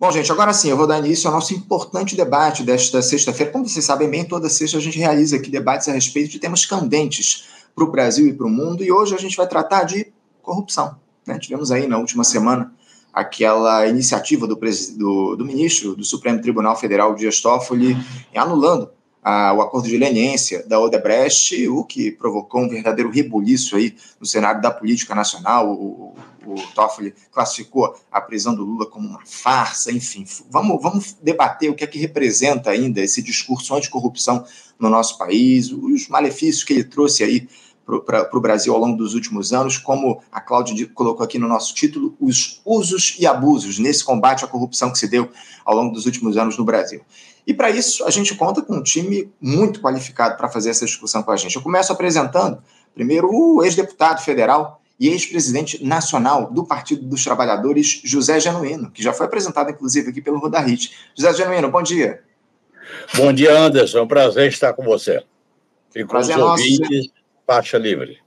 Bom, gente, agora sim, eu vou dar início ao nosso importante debate desta sexta-feira. Como vocês sabem bem, toda sexta a gente realiza aqui debates a respeito de temas candentes para o Brasil e para o mundo, e hoje a gente vai tratar de corrupção. Né? Tivemos aí na última semana aquela iniciativa do, do, do ministro do Supremo Tribunal Federal, Dias Toffoli, anulando a, o acordo de leniência da Odebrecht, o que provocou um verdadeiro rebuliço aí no cenário da política nacional. O, o, Toffoli classificou a prisão do Lula como uma farsa, enfim. Vamos, vamos debater o que é que representa ainda esse discurso anticorrupção no nosso país, os malefícios que ele trouxe aí para o Brasil ao longo dos últimos anos, como a Cláudia colocou aqui no nosso título, os usos e abusos nesse combate à corrupção que se deu ao longo dos últimos anos no Brasil. E para isso, a gente conta com um time muito qualificado para fazer essa discussão com a gente. Eu começo apresentando, primeiro, o ex-deputado federal e ex-presidente nacional do Partido dos Trabalhadores, José Genuíno, que já foi apresentado, inclusive, aqui pelo Rodarrit. José Genuíno, bom dia. Bom dia, Anderson. É um prazer estar com você. E com prazer os ouvintes, nosso... faixa livre.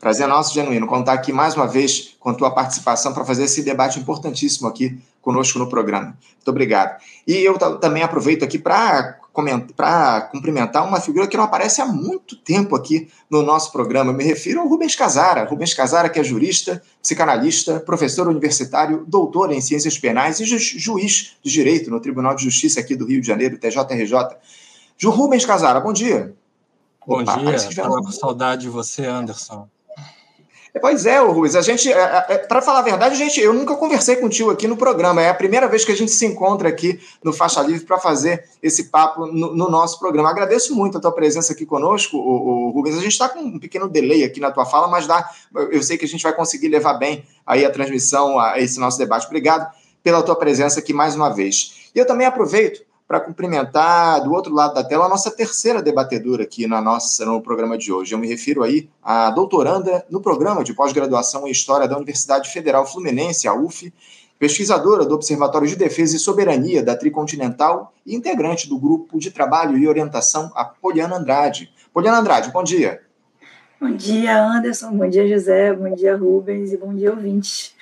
Prazer nosso, Genuíno, contar aqui mais uma vez com a tua participação para fazer esse debate importantíssimo aqui conosco no programa. Muito obrigado. E eu também aproveito aqui para cumprimentar uma figura que não aparece há muito tempo aqui no nosso programa. Eu me refiro ao Rubens Casara. Rubens Casara, que é jurista, psicanalista, professor universitário, doutor em ciências penais e ju juiz de direito no Tribunal de Justiça aqui do Rio de Janeiro, TJRJ. Ju Rubens Casara, bom dia. Bom Opa, dia, estava com saudade de você, Anderson. Pois é, Rubens, a gente, é, é, é para falar a verdade, gente, eu nunca conversei contigo aqui no programa. É a primeira vez que a gente se encontra aqui no Faixa Livre para fazer esse papo no, no, nosso programa. Agradeço muito a tua presença aqui conosco, o, o Rubens. A gente está com um pequeno delay aqui na tua fala, mas dá, eu sei que a gente vai conseguir levar bem aí a transmissão a esse nosso debate. Obrigado pela tua presença aqui mais uma vez. E eu também aproveito para cumprimentar do outro lado da tela a nossa terceira debatedora aqui na nossa, no programa de hoje. Eu me refiro aí à doutoranda no programa de pós-graduação em História da Universidade Federal Fluminense, a UF, pesquisadora do Observatório de Defesa e Soberania da Tricontinental e integrante do grupo de trabalho e orientação, a Poliana Andrade. Poliana Andrade, bom dia. Bom dia, Anderson. Bom dia, José. Bom dia, Rubens. E bom dia, ouvintes.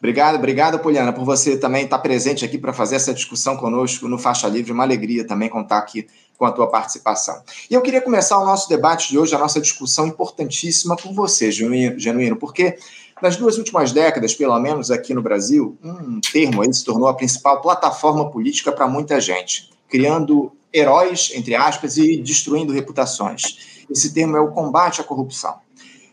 Obrigado, obrigado, Poliana, por você também estar presente aqui para fazer essa discussão conosco no Faixa Livre. Uma alegria também contar aqui com a tua participação. E eu queria começar o nosso debate de hoje, a nossa discussão importantíssima com você, Genuíno, porque nas duas últimas décadas, pelo menos aqui no Brasil, um termo aí se tornou a principal plataforma política para muita gente, criando heróis, entre aspas, e destruindo reputações. Esse termo é o combate à corrupção.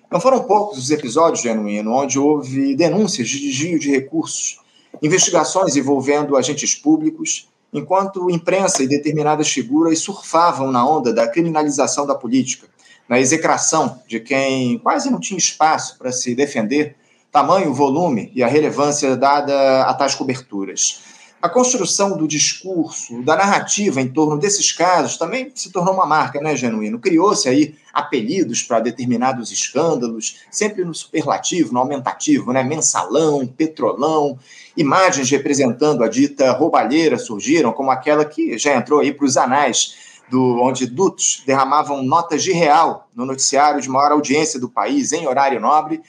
Não foram poucos os episódios, Genuíno, onde houve denúncias de desvio de recursos, investigações envolvendo agentes públicos, enquanto imprensa e determinadas figuras surfavam na onda da criminalização da política, na execração de quem quase não tinha espaço para se defender, tamanho, volume e a relevância dada a tais coberturas. A construção do discurso, da narrativa em torno desses casos também se tornou uma marca, né, Genuíno? Criou-se aí apelidos para determinados escândalos, sempre no superlativo, no aumentativo, né? Mensalão, petrolão, imagens representando a dita roubalheira surgiram, como aquela que já entrou aí para os anais, do, onde dutos derramavam notas de real no noticiário de maior audiência do país, em horário nobre,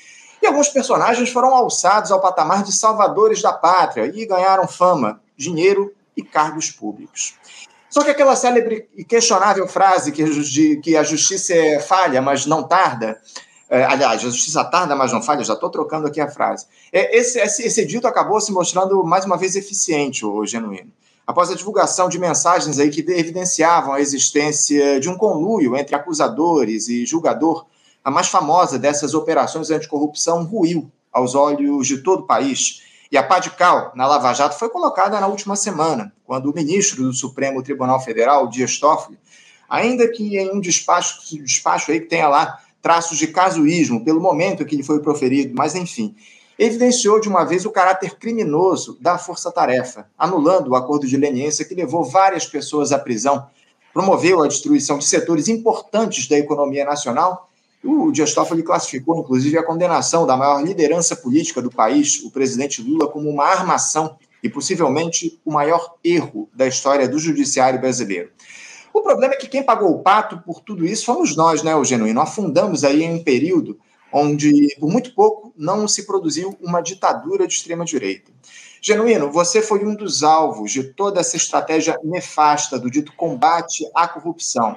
e alguns personagens foram alçados ao patamar de salvadores da pátria e ganharam fama, dinheiro e cargos públicos. Só que aquela célebre e questionável frase que, que a justiça é falha, mas não tarda, é, aliás, a justiça tarda, mas não falha, já estou trocando aqui a frase. É, esse, esse, esse, acabou se mostrando mais uma vez eficiente, o genuíno. Após a divulgação de mensagens aí que evidenciavam a existência de um conluio entre acusadores e julgador a mais famosa dessas operações anticorrupção ruiu aos olhos de todo o país. E a pá de cal na Lava Jato foi colocada na última semana, quando o ministro do Supremo Tribunal Federal, Dias Toffoli, ainda que em um despacho, despacho aí que tenha lá traços de casuísmo pelo momento que ele foi proferido, mas enfim, evidenciou de uma vez o caráter criminoso da força-tarefa, anulando o acordo de leniência que levou várias pessoas à prisão, promoveu a destruição de setores importantes da economia nacional o Dias Toffoli classificou, inclusive, a condenação da maior liderança política do país, o presidente Lula, como uma armação e possivelmente o maior erro da história do judiciário brasileiro. O problema é que quem pagou o pato por tudo isso fomos nós, né, Genuíno? Afundamos aí em um período onde, por muito pouco, não se produziu uma ditadura de extrema-direita. Genuíno, você foi um dos alvos de toda essa estratégia nefasta do dito combate à corrupção.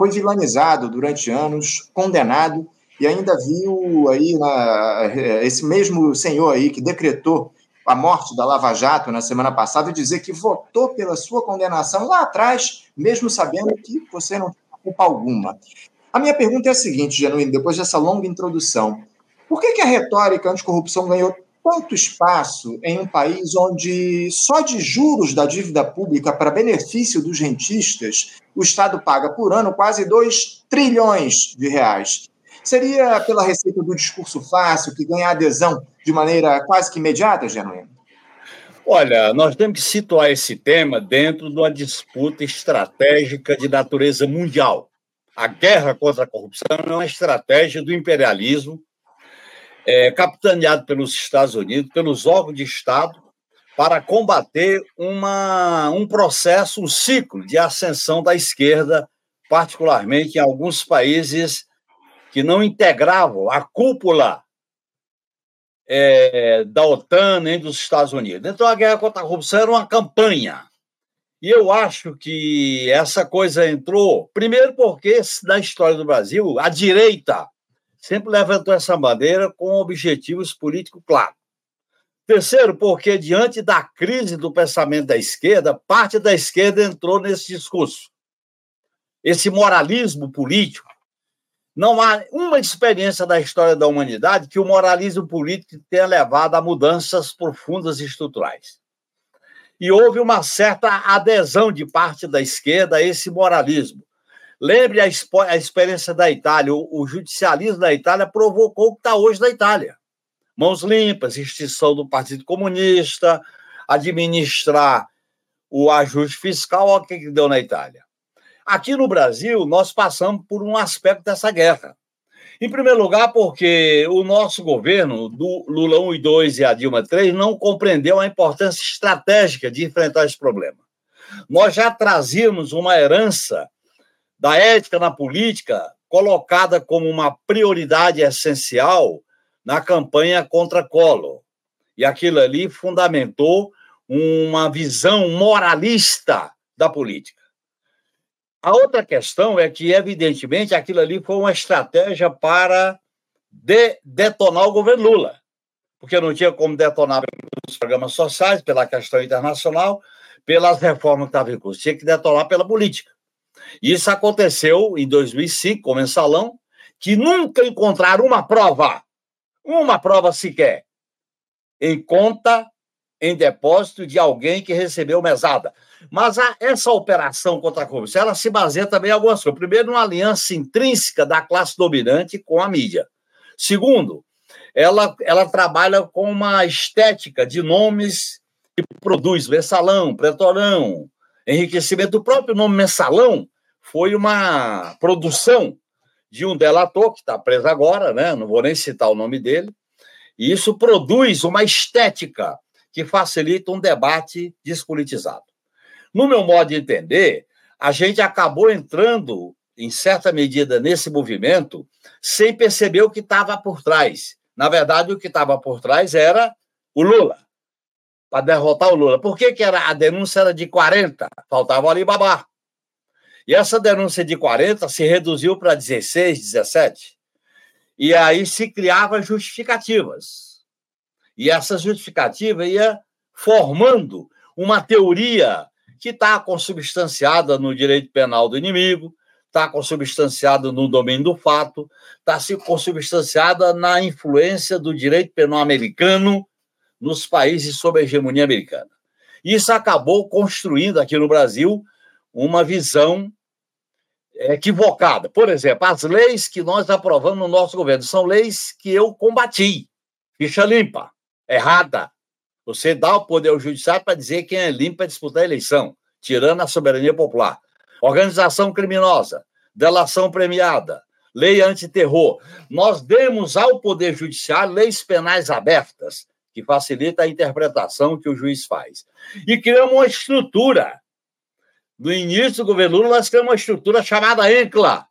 Foi vilanizado durante anos, condenado e ainda viu aí na, esse mesmo senhor aí que decretou a morte da Lava Jato na semana passada dizer que votou pela sua condenação lá atrás, mesmo sabendo que você não tem culpa alguma. A minha pergunta é a seguinte, Genuíno, depois dessa longa introdução. Por que, que a retórica anticorrupção ganhou tanto espaço em um país onde só de juros da dívida pública para benefício dos rentistas o Estado paga por ano quase 2 trilhões de reais? Seria pela receita do discurso fácil que ganha adesão de maneira quase que imediata, Genuíno? Olha, nós temos que situar esse tema dentro de uma disputa estratégica de natureza mundial. A guerra contra a corrupção é uma estratégia do imperialismo é, capitaneado pelos Estados Unidos, pelos órgãos de Estado, para combater uma, um processo, um ciclo de ascensão da esquerda, particularmente em alguns países que não integravam a cúpula é, da OTAN nem dos Estados Unidos. Então, a guerra contra a corrupção era uma campanha. E eu acho que essa coisa entrou, primeiro, porque na história do Brasil, a direita sempre levantou essa bandeira com objetivos políticos claros. Terceiro, porque diante da crise do pensamento da esquerda, parte da esquerda entrou nesse discurso. Esse moralismo político. Não há uma experiência da história da humanidade que o moralismo político tenha levado a mudanças profundas e estruturais. E houve uma certa adesão de parte da esquerda a esse moralismo. Lembre a, a experiência da Itália. O, o, judicialismo da Itália provocou o que está hoje na Itália. Mãos limpas, extinção do Partido Comunista, administrar o ajuste fiscal, olha o que deu na Itália. Aqui no Brasil, nós passamos por um aspecto dessa guerra. Em primeiro lugar, porque o nosso governo, do Lula 1 e 2 e a Dilma 3, não compreendeu a importância estratégica de enfrentar esse problema. Nós já trazíamos uma herança da ética na política colocada como uma prioridade essencial na campanha contra Collor. E aquilo ali fundamentou uma visão moralista da política. A outra questão é que, evidentemente, aquilo ali foi uma estratégia para de detonar o governo Lula, porque não tinha como detonar pelos programas sociais, pela questão internacional, pelas reformas que estavam em curso, tinha que detonar pela política. Isso aconteceu em 2005 com o mensalão, que nunca encontraram uma prova, uma prova sequer, em conta, em depósito de alguém que recebeu mesada. Mas a, essa operação contra a corrupção, ela se baseia também em algumas coisas. Primeiro, numa aliança intrínseca da classe dominante com a mídia. Segundo, ela, ela trabalha com uma estética de nomes que produz mensalão, pretorão, enriquecimento. O próprio nome mensalão foi uma produção de um delator, que está preso agora, né? não vou nem citar o nome dele, e isso produz uma estética que facilita um debate despolitizado. No meu modo de entender, a gente acabou entrando, em certa medida, nesse movimento sem perceber o que estava por trás. Na verdade, o que estava por trás era o Lula, para derrotar o Lula. Por que, que era, a denúncia era de 40? Faltava ali babar. E essa denúncia de 40 se reduziu para 16, 17. E aí se criavam justificativas. E essa justificativa ia formando uma teoria que está consubstanciada no direito penal do inimigo, está consubstanciada no domínio do fato, está consubstanciada na influência do direito penal americano nos países sob a hegemonia americana. Isso acabou construindo aqui no Brasil uma visão equivocada. Por exemplo, as leis que nós aprovamos no nosso governo são leis que eu combati. Ficha limpa, errada. Você dá o poder ao judiciário para dizer quem é limpo para disputar a eleição, tirando a soberania popular. Organização criminosa, delação premiada, lei antiterror. Nós demos ao Poder Judiciário leis penais abertas, que facilita a interpretação que o juiz faz. E criamos uma estrutura no início do governo Lula, nós temos uma estrutura chamada ENCLA,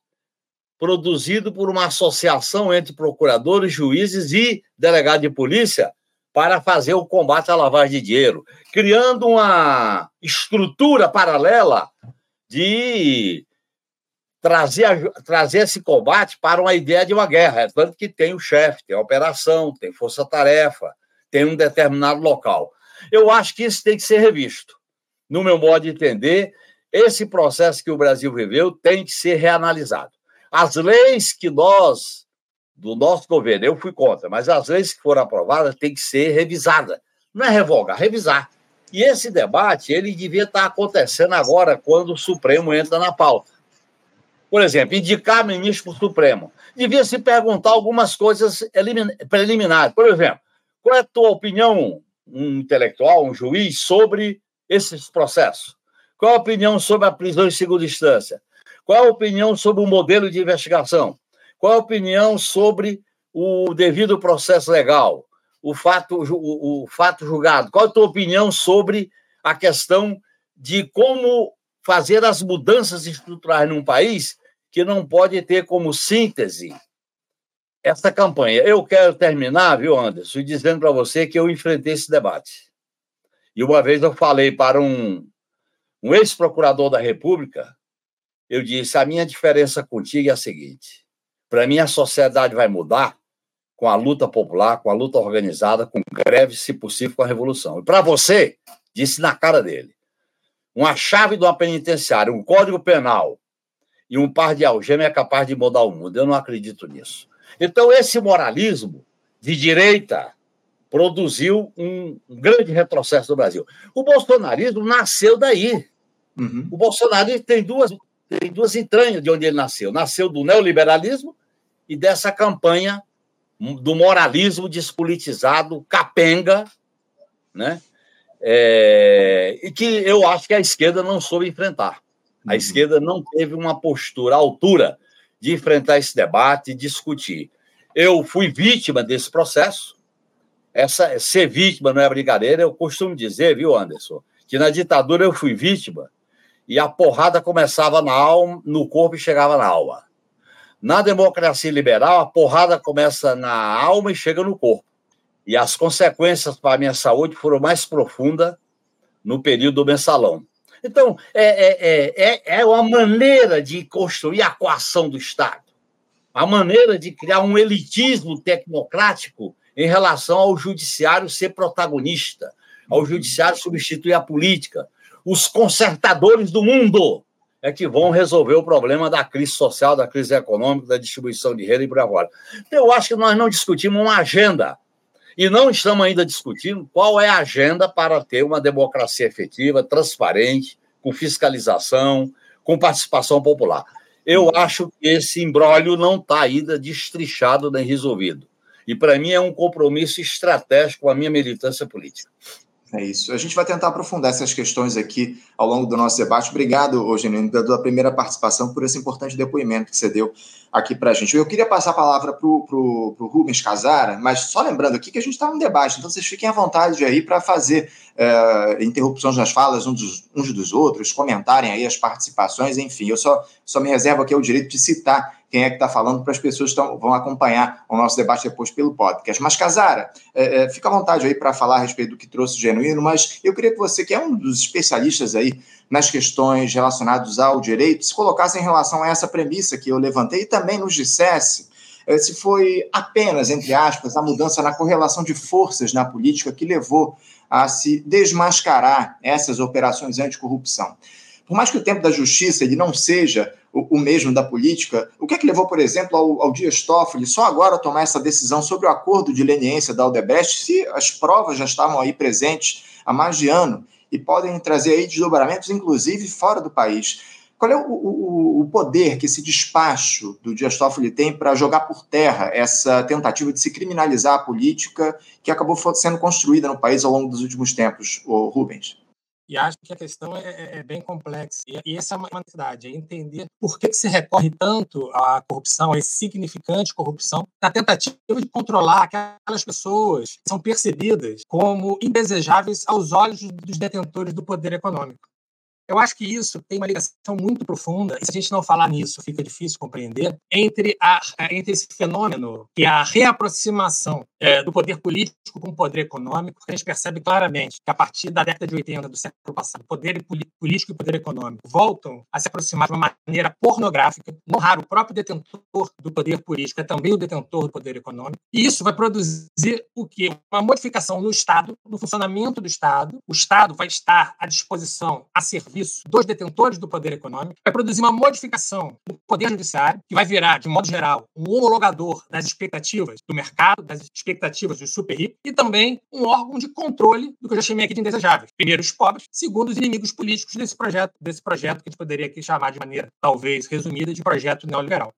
produzido por uma associação entre procuradores, juízes e delegados de polícia, para fazer o combate à lavagem de dinheiro, criando uma estrutura paralela de trazer, trazer esse combate para uma ideia de uma guerra. É tanto que tem o chefe, tem a operação, tem força-tarefa, tem um determinado local. Eu acho que isso tem que ser revisto. No meu modo de entender, esse processo que o Brasil viveu tem que ser reanalisado. As leis que nós, do nosso governo, eu fui contra, mas as leis que foram aprovadas têm que ser revisadas. Não é revogar, revisar. E esse debate, ele devia estar acontecendo agora, quando o Supremo entra na pauta. Por exemplo, indicar ministro para o Supremo. Devia se perguntar algumas coisas preliminares. Por exemplo, qual é a tua opinião, um intelectual, um juiz, sobre esses processos? Qual a opinião sobre a prisão em segunda instância? Qual a opinião sobre o modelo de investigação? Qual a opinião sobre o devido processo legal? O fato, o, o fato julgado? Qual a tua opinião sobre a questão de como fazer as mudanças estruturais num país que não pode ter como síntese essa campanha? Eu quero terminar, viu, Anderson, dizendo para você que eu enfrentei esse debate. E uma vez eu falei para um, um ex-procurador da República, eu disse: a minha diferença contigo é a seguinte: para mim, a sociedade vai mudar com a luta popular, com a luta organizada, com greve, se possível, com a revolução. E para você, disse na cara dele: uma chave de uma penitenciária, um código penal e um par de algema é capaz de mudar o mundo. Eu não acredito nisso. Então, esse moralismo de direita produziu um, grande retrocesso no Brasil. O bolsonarismo nasceu daí. Uhum. O bolsonarismo tem duas, tem duas entranhas de onde ele nasceu. Nasceu do neoliberalismo e dessa campanha do moralismo despolitizado, capenga, né? É, e que eu acho que a esquerda não soube enfrentar. A uhum. esquerda não teve uma postura à altura de enfrentar esse debate e discutir. Eu fui vítima desse processo, essa ser vítima não é brincadeira. Eu costumo dizer, viu, Anderson, que na ditadura eu fui vítima e a porrada começava na alma, no corpo e chegava na alma. Na democracia liberal, a porrada começa na alma e chega no corpo. E as consequências para a minha saúde foram mais profundas no período do mensalão. Então, é, é, é, é uma maneira de construir a coação do Estado, a maneira de criar um elitismo tecnocrático em relação ao judiciário ser protagonista, ao judiciário substituir a política. Os consertadores do mundo é que vão resolver o problema da crise social, da crise econômica, da distribuição de renda e por agora. Eu acho que nós não discutimos uma agenda e não estamos ainda discutindo qual é a agenda para ter uma democracia efetiva, transparente, com fiscalização, com participação popular. Eu acho que esse embrólio não está ainda destrichado nem resolvido. E para mim é um compromisso estratégico com a minha militância política. É isso. A gente vai tentar aprofundar essas questões aqui ao longo do nosso debate. Obrigado, Eugenio, pela primeira participação, por esse importante depoimento que você deu aqui para a gente. Eu queria passar a palavra para o Rubens Casara, mas só lembrando aqui que a gente está num debate, então vocês fiquem à vontade aí para fazer é, interrupções nas falas uns dos, uns dos outros, comentarem aí as participações, enfim. Eu só, só me reservo aqui o direito de citar quem é que está falando para as pessoas que vão acompanhar o nosso debate depois pelo podcast. Mas, Casara, é, é, fica à vontade aí para falar a respeito do que trouxe Genuíno, mas eu queria que você, que é um dos especialistas aí nas questões relacionadas ao direito, se colocasse em relação a essa premissa que eu levantei e também nos dissesse é, se foi apenas, entre aspas, a mudança na correlação de forças na política que levou a se desmascarar essas operações anticorrupção. Por mais que o tempo da justiça ele não seja o, o mesmo da política, o que é que levou, por exemplo, ao, ao Dias Toffoli só agora a tomar essa decisão sobre o acordo de leniência da Aldebrecht, se as provas já estavam aí presentes há mais de ano e podem trazer aí desdobramentos, inclusive fora do país. Qual é o, o, o, poder que esse despacho do Dias Toffoli tem para jogar por terra essa tentativa de se criminalizar a política que acabou sendo construída no país ao longo dos últimos tempos, Rubens? E acho que a questão é, é, é bem complexa. E, essa é uma necessidade, é entender por que, que se recorre tanto à corrupção, à significante corrupção, na tentativa de controlar aquelas pessoas que são percebidas como indesejáveis aos olhos dos detentores do poder econômico. Eu acho que isso tem uma ligação muito profunda, e se a gente não falar nisso, fica difícil compreender, entre, a, entre esse fenômeno, que é a reaproximação é, do poder político com o poder econômico, que a gente percebe claramente que a partir da década de 80 do século passado, poder político e poder econômico voltam a se aproximar de uma maneira pornográfica. Não raro, o próprio detentor do poder político é também o detentor do poder econômico. E isso vai produzir o quê? Uma modificação no Estado, no funcionamento do Estado. O Estado vai estar à disposição, a serviço dos detentores do poder econômico. Vai produzir uma modificação do poder judiciário, que vai virar, de modo geral, um homologador das expectativas do mercado, das expectativas dos super ricos, e também um órgão de controle do que eu já chamei aqui de indesejáveis. Primeiro, os pobres. Segundo, os inimigos políticos desse projeto, desse projeto que a gente poderia aqui chamar de maneira, talvez, resumida, de projeto neoliberal.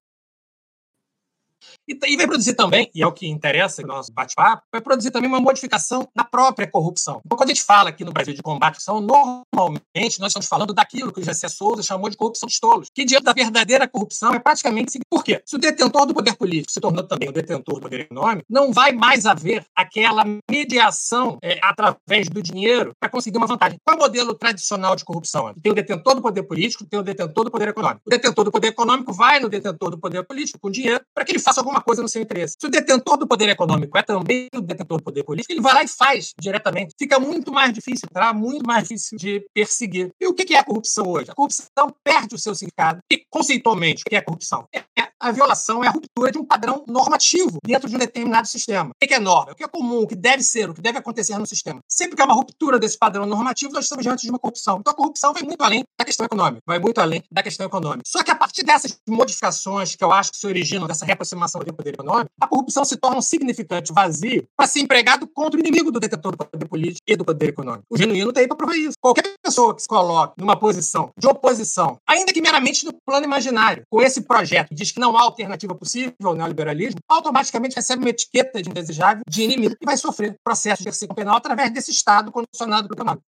E, e vai produzir também, e é o que interessa no nosso bate-papo, vai produzir também uma modificação na própria corrupção. Então, quando a gente fala aqui no Brasil de combate à corrupção, normalmente nós estamos falando daquilo que o José Souza chamou de corrupção de tolos, que diante da verdadeira corrupção é praticamente por quê? Se o detentor do poder político se tornou também o detentor do poder econômico, não vai mais haver aquela mediação é, através do dinheiro para conseguir uma vantagem. Qual é o modelo tradicional de corrupção? Tem o detentor do poder político, tem o detentor do poder econômico. O detentor do poder econômico vai no detentor do poder político com dinheiro para que ele faça alguma coisa no seu interesse. Se o detentor do poder econômico é também o detentor do poder político, ele vai lá e faz diretamente. Fica muito mais difícil, tá? Muito mais difícil de perseguir. E o que é a corrupção hoje? A corrupção perde o seu significado. E, conceitualmente, o que é a corrupção? É a violação é a ruptura de um padrão normativo dentro de um determinado sistema. O que é norma? O que é comum? O que deve ser? O que deve acontecer no sistema? Sempre que há uma ruptura desse padrão normativo, nós estamos diante de uma corrupção. Então a corrupção vai muito além da questão econômica, vai muito além da questão econômica. Só que a partir dessas modificações que eu acho que se originam dessa reaproximação do poder econômico, a corrupção se torna um significante vazio para ser empregado contra o inimigo do detentor do poder político e do poder econômico. O genuíno tem para provar isso. Qualquer pessoa que se coloque numa posição de oposição, ainda que meramente no plano imaginário, com esse projeto, diz que não há alternativa possível ao neoliberalismo, automaticamente recebe uma etiqueta de indesejável, de inimigo, e vai sofrer processo de perseguição penal através desse Estado condicionado pelo econômico.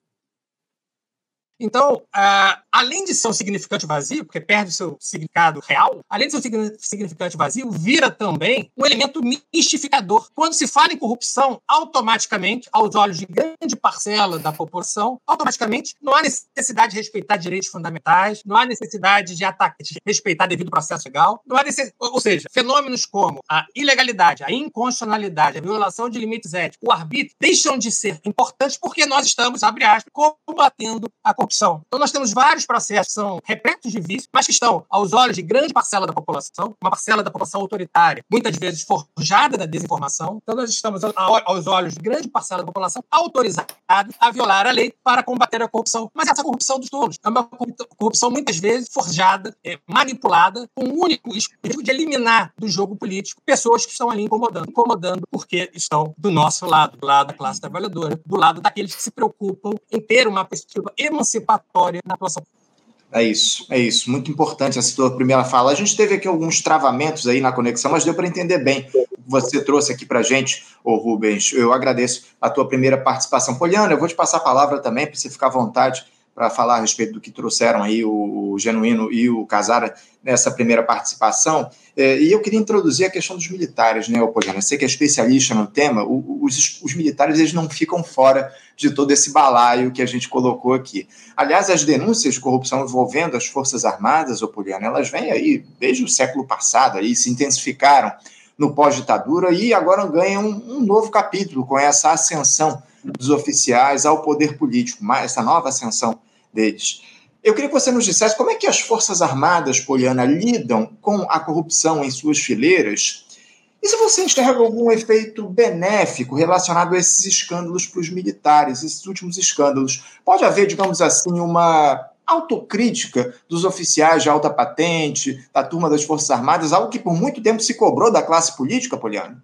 Então, uh, além de ser um significante vazio, porque perde o seu significado real, além de ser um significante vazio, vira também um elemento mistificador. Quando se fala em corrupção, automaticamente, aos olhos de grande parcela da população, automaticamente não há necessidade de respeitar direitos fundamentais, não há necessidade de, ataque, de respeitar devido processo legal, não há necess... ou seja, fenômenos como a ilegalidade, a inconstitucionalidade, a violação de limites éticos, o arbítrio, deixam de ser importantes porque nós estamos, abre aspas, combatendo a corrupção corrupção. Então, nós temos vários processos que são repletos de vícios, mas que estão aos olhos de grande parcela da população, uma parcela da população autoritária, muitas vezes forjada da desinformação. Então, nós estamos aos olhos de grande parcela da população autorizada a violar a lei para combater a corrupção. Mas essa corrupção dos todos é uma corrupção, muitas vezes, forjada, é, manipulada, com o único objetivo de eliminar do jogo político pessoas que estão ali incomodando. Incomodando porque estão do nosso lado, do lado da classe trabalhadora, do lado daqueles que se preocupam em ter uma perspectiva emancipatória emancipatória na atuação. É isso, é isso. Muito importante essa tua primeira fala. A gente teve aqui alguns travamentos aí na conexão, mas deu para entender bem o que você trouxe aqui para a gente, ô Rubens. Eu agradeço a tua primeira participação. Poliana, eu vou te passar a palavra também para você ficar à vontade para falar a respeito do que trouxeram aí o, o Genuíno e o Casara nessa primeira participação. É, e eu queria introduzir a questão dos militares, né, Poliana? Você que é especialista no tema, os, os militares eles não ficam fora de todo esse balaio que a gente colocou aqui. Aliás, as denúncias de corrupção envolvendo as Forças Armadas, Poliana, elas vêm aí desde o século passado, aí se intensificaram no pós-ditadura e agora ganham um, um novo capítulo com essa ascensão dos oficiais ao poder político, essa nova ascensão deles. Eu queria que você nos dissesse como é que as Forças Armadas, Poliana, lidam com a corrupção em suas fileiras e se você enxerga algum efeito benéfico relacionado a esses escândalos para os militares, esses últimos escândalos. Pode haver, digamos assim, uma autocrítica dos oficiais de alta patente, da turma das Forças Armadas, algo que por muito tempo se cobrou da classe política, Poliana?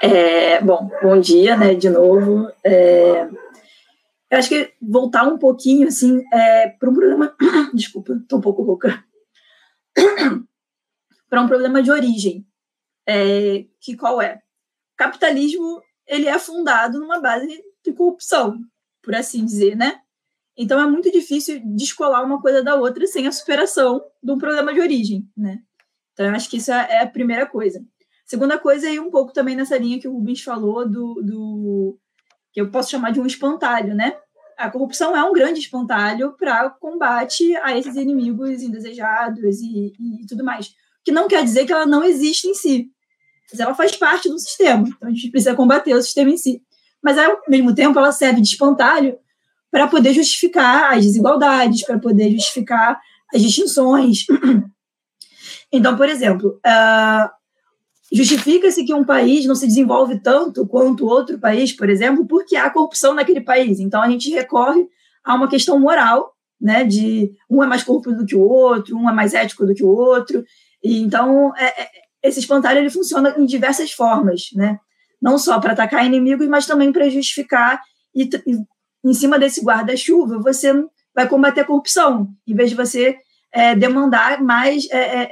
É, bom, bom dia, né, de novo. É, eu acho que voltar um pouquinho, assim, é, para um problema. Desculpa, estou um pouco rouca. para um problema de origem. É, que qual é? O capitalismo ele é fundado numa base de corrupção, por assim dizer, né? Então é muito difícil descolar uma coisa da outra sem a superação de um problema de origem, né? Então eu acho que isso é, é a primeira coisa. Segunda coisa é um pouco também nessa linha que o Rubens falou do, do que eu posso chamar de um espantalho, né? a corrupção é um grande espantalho para combate a esses inimigos indesejados e, e, tudo mais. Que não quer dizer que ela não existe em si, mas ela faz parte do sistema. Então a gente precisa combater o sistema em si. Mas ao mesmo tempo ela serve de espantalho para poder justificar as desigualdades, para poder justificar as distinções. Então, por exemplo, uh, justifica-se que um país não se desenvolve tanto quanto outro país, por exemplo, porque há corrupção naquele país. Então, a gente recorre a uma questão moral, né, de um é mais corrupto do que o outro, um é mais ético do que o outro. E, então, é, é, esse espantalho ele funciona em diversas formas, né? Não só para atacar inimigos, mas também para justificar e, e em cima desse guarda-chuva, você vai combater a corrupção, em vez de você é, demandar mais é, é,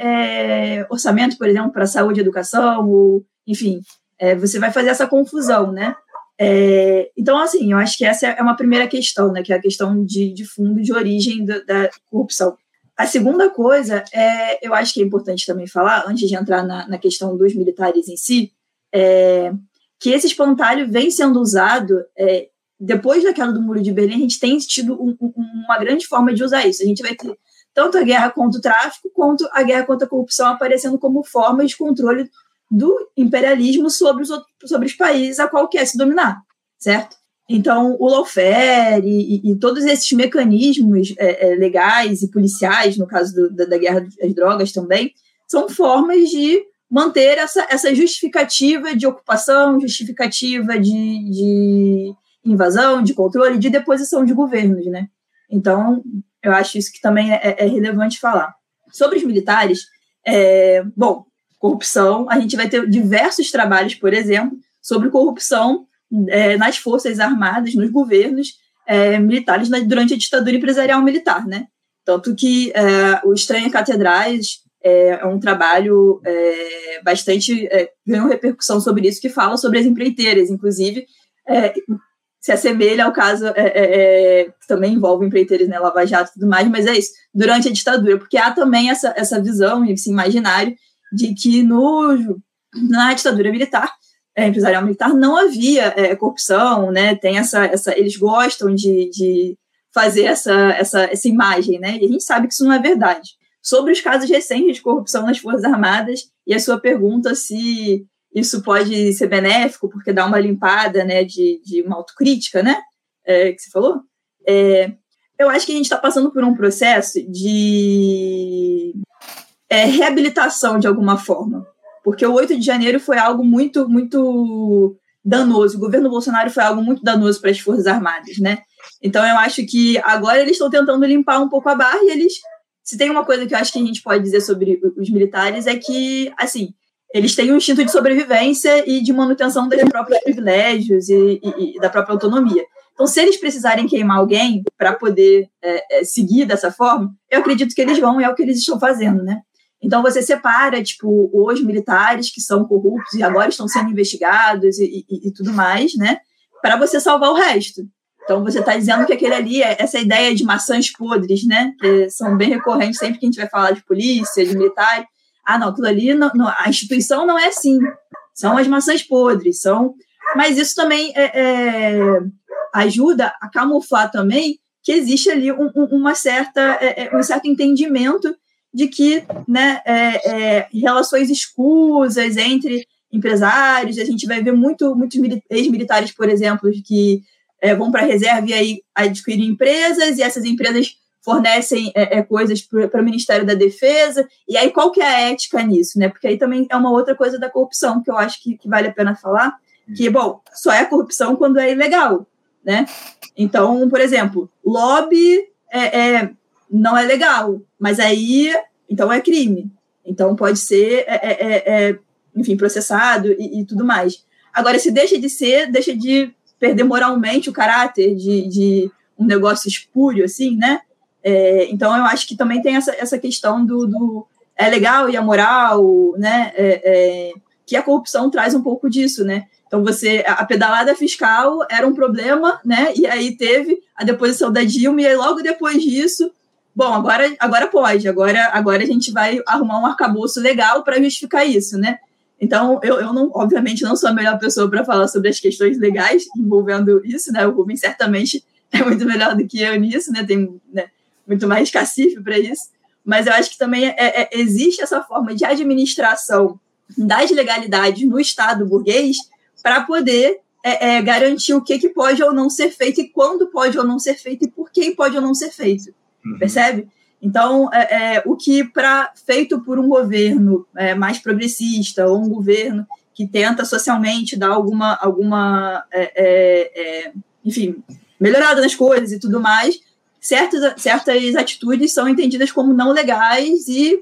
é orçamento, por exemplo, para saúde e educação, ou, enfim, é, você vai fazer essa confusão, né? É, então, assim, eu acho que essa é uma primeira questão, né? Que é a questão de, de fundo, de origem da, da corrupção. A segunda coisa, é, eu acho que é importante também falar, antes de entrar na, na questão dos militares em si, é, que esse espantalho vem sendo usado é, depois da queda do Muro de Berlim, a gente tem tido um, um, uma grande forma de usar isso. A gente vai ter tanto a guerra contra o tráfico quanto a guerra contra a corrupção aparecendo como forma de controle do imperialismo sobre os, outros, sobre os países a qual quer se dominar, certo? Então, o lawfare e, e, todos esses mecanismos é, é, legais e policiais, no caso do, da, da, guerra às drogas também, são formas de manter essa, essa justificativa de ocupação, justificativa de, de invasão, de controle, de deposição de governos, né? Então, eu acho isso que também é, é relevante falar. Sobre os militares, é, bom, corrupção, a gente vai ter diversos trabalhos, por exemplo, sobre corrupção é, nas forças armadas, nos governos é, militares na, durante a ditadura empresarial militar, né? Tanto que é, o Estranha Catedrais é, é um trabalho bastante ganhou repercussão sobre isso que fala sobre as empreiteiras, inclusive se assemelha ao caso é, é, é, que também envolve empreiteiros, né, Lava Jato e tudo mais, mas é isso, durante a ditadura, porque há também essa, essa visão, esse imaginário de que no, na ditadura militar, é, empresarial militar, não havia é, corrupção, né, tem essa, essa, eles gostam de, de fazer essa, essa, essa imagem, né, e a gente sabe que isso não é verdade. Sobre os casos recentes de corrupção nas Forças Armadas, e a sua pergunta se isso pode ser benéfico, porque dá uma limpada né, de, de uma autocrítica, né? É, que você falou. É, eu acho que a gente está passando por um processo de é, reabilitação de alguma forma. Porque o 8 de janeiro foi algo muito, muito danoso. O governo Bolsonaro foi algo muito danoso para as Forças Armadas, né? Então eu acho que agora eles estão tentando limpar um pouco a barra e eles. Se tem uma coisa que eu acho que a gente pode dizer sobre os militares é que, assim, eles têm um instinto de sobrevivência e de manutenção dos próprios privilégios e, e, e da própria autonomia. Então, se eles precisarem queimar alguém para poder é, é, seguir dessa forma, eu acredito que eles vão e é o que eles estão fazendo, né? Então, você separa, tipo, os militares que são corruptos e agora estão sendo investigados e, e, e tudo mais, né? Para você salvar o resto. Então, você está dizendo que aquele ali, é essa ideia de maçãs podres, né? Que são bem recorrentes sempre que a gente vai falar de polícia, de militar ah, não, aquilo ali, não, não, a instituição não é assim. São as maçãs podres, são. Mas isso também é, é, ajuda a camuflar também que existe ali um, um, uma certa, é, é um certo entendimento de que né, é, relações escusas entre empresários, a gente vai ver muito, muitos ex-militares, por exemplo, que vão para a reserva e aí adquirem empresas, e essas empresas fornecem é, é, coisas para o Ministério da Defesa, e aí qual que é a ética nisso, né? Porque aí também é uma outra coisa da corrupção que eu acho que, que vale a pena falar, que, bom, só é corrupção quando é ilegal, né? Então, por exemplo, lobby é, é não é legal, mas aí, então é crime. Então pode ser, é, é, é enfim, processado e, e, tudo mais. Agora, se deixa de ser, deixa de perder moralmente o caráter de, de um negócio espúrio, assim, né? É, então, eu acho que também tem essa, essa questão do, do é legal e a moral, né? É, é, que a corrupção traz um pouco disso, né? Então, você, a pedalada fiscal era um problema, né? E aí teve a deposição da Dilma, e logo depois disso, bom, agora, agora pode, agora, agora a gente vai arrumar um arcabouço legal para justificar isso, né? Então, eu, eu não, obviamente, não sou a melhor pessoa para falar sobre as questões legais envolvendo isso, né? O Rubens certamente é muito melhor do que eu nisso, né? Tem né, muito mais cacife para isso. Mas eu acho que também é, é, existe essa forma de administração das legalidades no Estado burguês para poder é, é, garantir o que, que pode ou não ser feito e quando pode ou não ser feito e por que pode ou não ser feito. Uhum. Percebe? Então, é, é o que para feito por um governo é, mais progressista ou um governo que tenta socialmente dar alguma, alguma enfim, melhorada nas coisas e tudo mais, certas, certas atitudes são entendidas como não legais e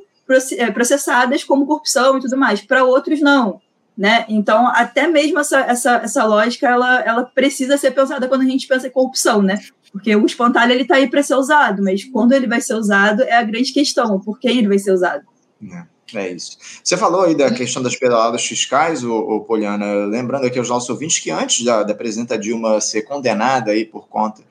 processadas como corrupção e tudo mais. Para outros, não. Né? Então, até mesmo essa, essa, essa lógica, ela, ela precisa ser pensada quando a gente pensa em corrupção, né? Porque o espantalho, ele está aí para ser usado, mas quando ele vai ser usado é a grande questão, por quem ele vai ser usado. É, é isso. Você falou aí da questão das pedaladas fiscais, o, o Poliana, lembrando aqui aos nossos ouvintes que antes da, da presidenta Dilma ser condenada aí por conta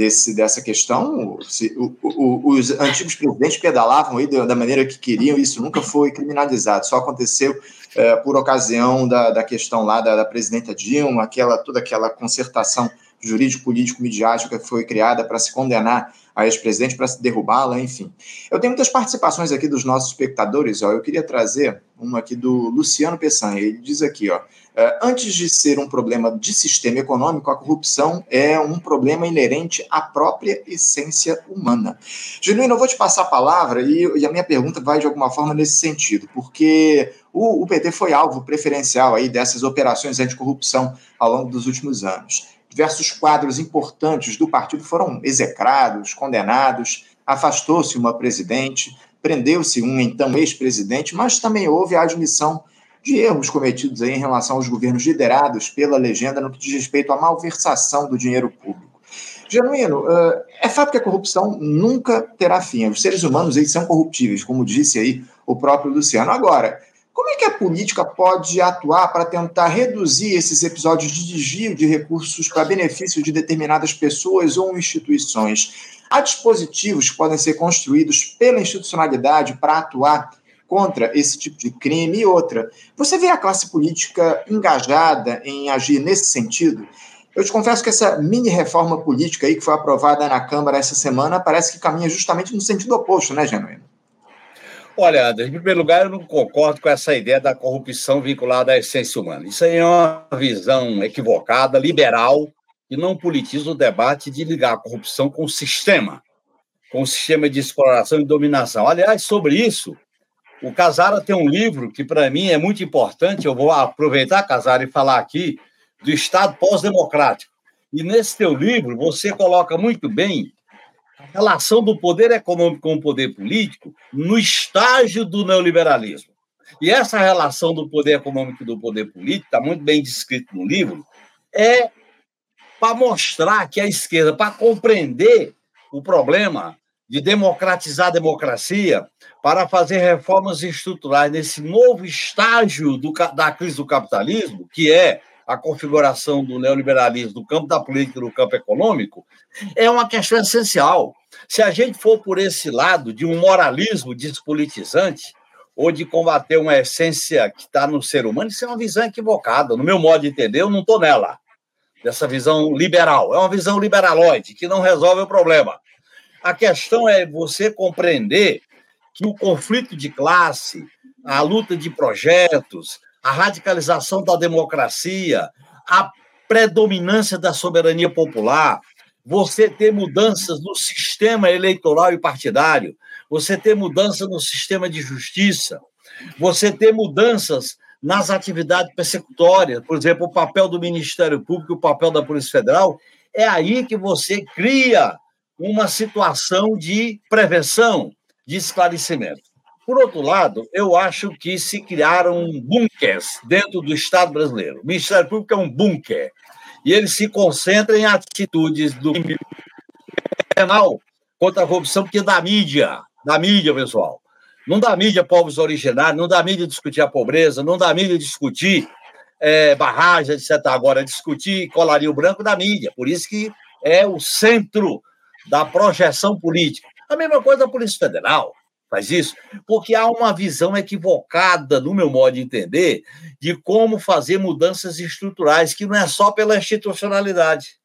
desse, dessa questão. Se, o, o, os antigos presidentes pedalavam aí da, maneira que queriam, isso nunca foi criminalizado, só aconteceu é, por ocasião da, da questão lá da, da presidenta Dilma, aquela, toda aquela concertação jurídico-político-midiática que foi criada para se condenar a ex-presidente, para se derrubá-la, enfim. Eu tenho muitas participações aqui dos nossos espectadores, ó, eu queria trazer uma aqui do Luciano Peçanha, ele diz aqui, ó, é, antes de ser um problema de sistema econômico, a corrupção é um problema inerente à própria essência humana. Genuíno, eu vou te passar a palavra e, e, a minha pergunta vai de alguma forma nesse sentido, porque o, o PT foi alvo preferencial aí dessas operações anticorrupção ao longo dos últimos anos. Diversos quadros importantes do partido foram execrados, condenados, afastou-se uma presidente, prendeu-se um então ex-presidente, mas também houve a admissão de erros cometidos em relação aos governos liderados pela legenda no que diz respeito à malversação do dinheiro público. Genuíno, é fato que a corrupção nunca terá fim. Os seres humanos eles são corruptíveis, como disse aí o próprio Luciano. Agora, como é que a política pode atuar para tentar reduzir esses episódios de desvio de recursos para benefício de determinadas pessoas ou instituições? Há dispositivos que podem ser construídos pela institucionalidade para atuar contra esse tipo de crime. E outra, você vê a classe política engajada em agir nesse sentido? Eu te confesso que essa mini reforma política aí que foi aprovada na Câmara essa semana parece que caminha justamente no sentido oposto, né, Genuíno? Olha, André, em primeiro lugar, eu não concordo com essa ideia da corrupção vinculada à essência humana. Isso aí é uma visão equivocada, liberal, e não politiza o debate de ligar a corrupção com o sistema, com o sistema de exploração e dominação. Aliás, sobre isso, o Casara tem um livro que, para mim, é muito importante. Eu vou aproveitar, Casara, e falar aqui do Estado pós-democrático. E nesse teu livro, você coloca muito bem relação do poder econômico com o poder político no estágio do neoliberalismo. E essa relação do poder econômico e do poder político, está muito bem descrito no livro, é para mostrar que a esquerda, para compreender o problema de democratizar a democracia, para fazer reformas estruturais nesse novo estágio do, da crise do capitalismo, que é a configuração do neoliberalismo no campo da política e no campo econômico, é uma questão essencial. Se a gente for por esse lado de um moralismo despolitizante, ou de combater uma essência que está no ser humano, isso é uma visão equivocada. No meu modo de entender, eu não estou nela, dessa visão liberal. É uma visão liberaloide, que não resolve o problema. A questão é você compreender que o conflito de classe, a luta de projetos, a radicalização da democracia, a predominância da soberania popular, você ter mudanças no sistema eleitoral e partidário, você ter mudanças no sistema de justiça, você ter mudanças nas atividades persecutórias, por exemplo, o papel do Ministério Público, o papel da Polícia Federal, é aí que você cria uma situação de prevenção, de esclarecimento. Por outro lado, eu acho que se criaram bunkers dentro do Estado brasileiro. O Ministério Público é um bunker. E ele se concentra em atitudes do penal contra a corrupção, porque da mídia, da mídia, pessoal. Não dá mídia povos originários, não dá mídia discutir a pobreza, não dá mídia discutir é, barragem, etc. Agora, discutir colarinho branco da mídia. Por isso que é o centro da projeção política. A mesma coisa da Polícia Federal faz isso, porque há uma visão equivocada, no meu modo de entender, de como fazer mudanças estruturais, que não é só pela institucionalidade.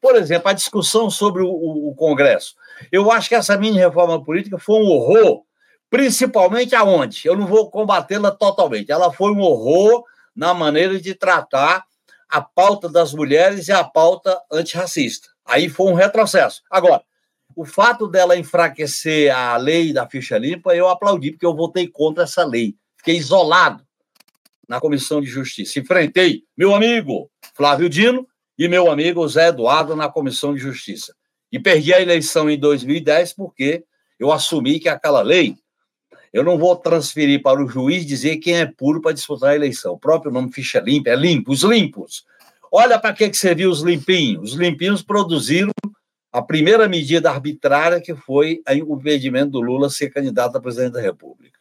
Por exemplo, a discussão sobre o, o, Congresso. Eu acho que essa mini reforma política foi um horror, principalmente aonde? Eu não vou combatê-la totalmente. Ela foi um horror na maneira de tratar a pauta das mulheres e a pauta antirracista. Aí foi um retrocesso. Agora, o fato dela enfraquecer a lei da ficha limpa, eu aplaudi, porque eu votei contra essa lei. Fiquei isolado na Comissão de Justiça. Enfrentei meu amigo Flávio Dino e meu amigo Zé Eduardo na Comissão de Justiça. E perdi a eleição em 2010 porque eu assumi que aquela lei eu não vou transferir para o juiz dizer quem é puro para disputar a eleição. O próprio nome ficha limpa, é limpo, os limpos. Olha para que, que serviu os limpinhos. Os limpinhos produziram a primeira medida arbitrária que foi o impedimento do Lula ser candidato a presidente da República.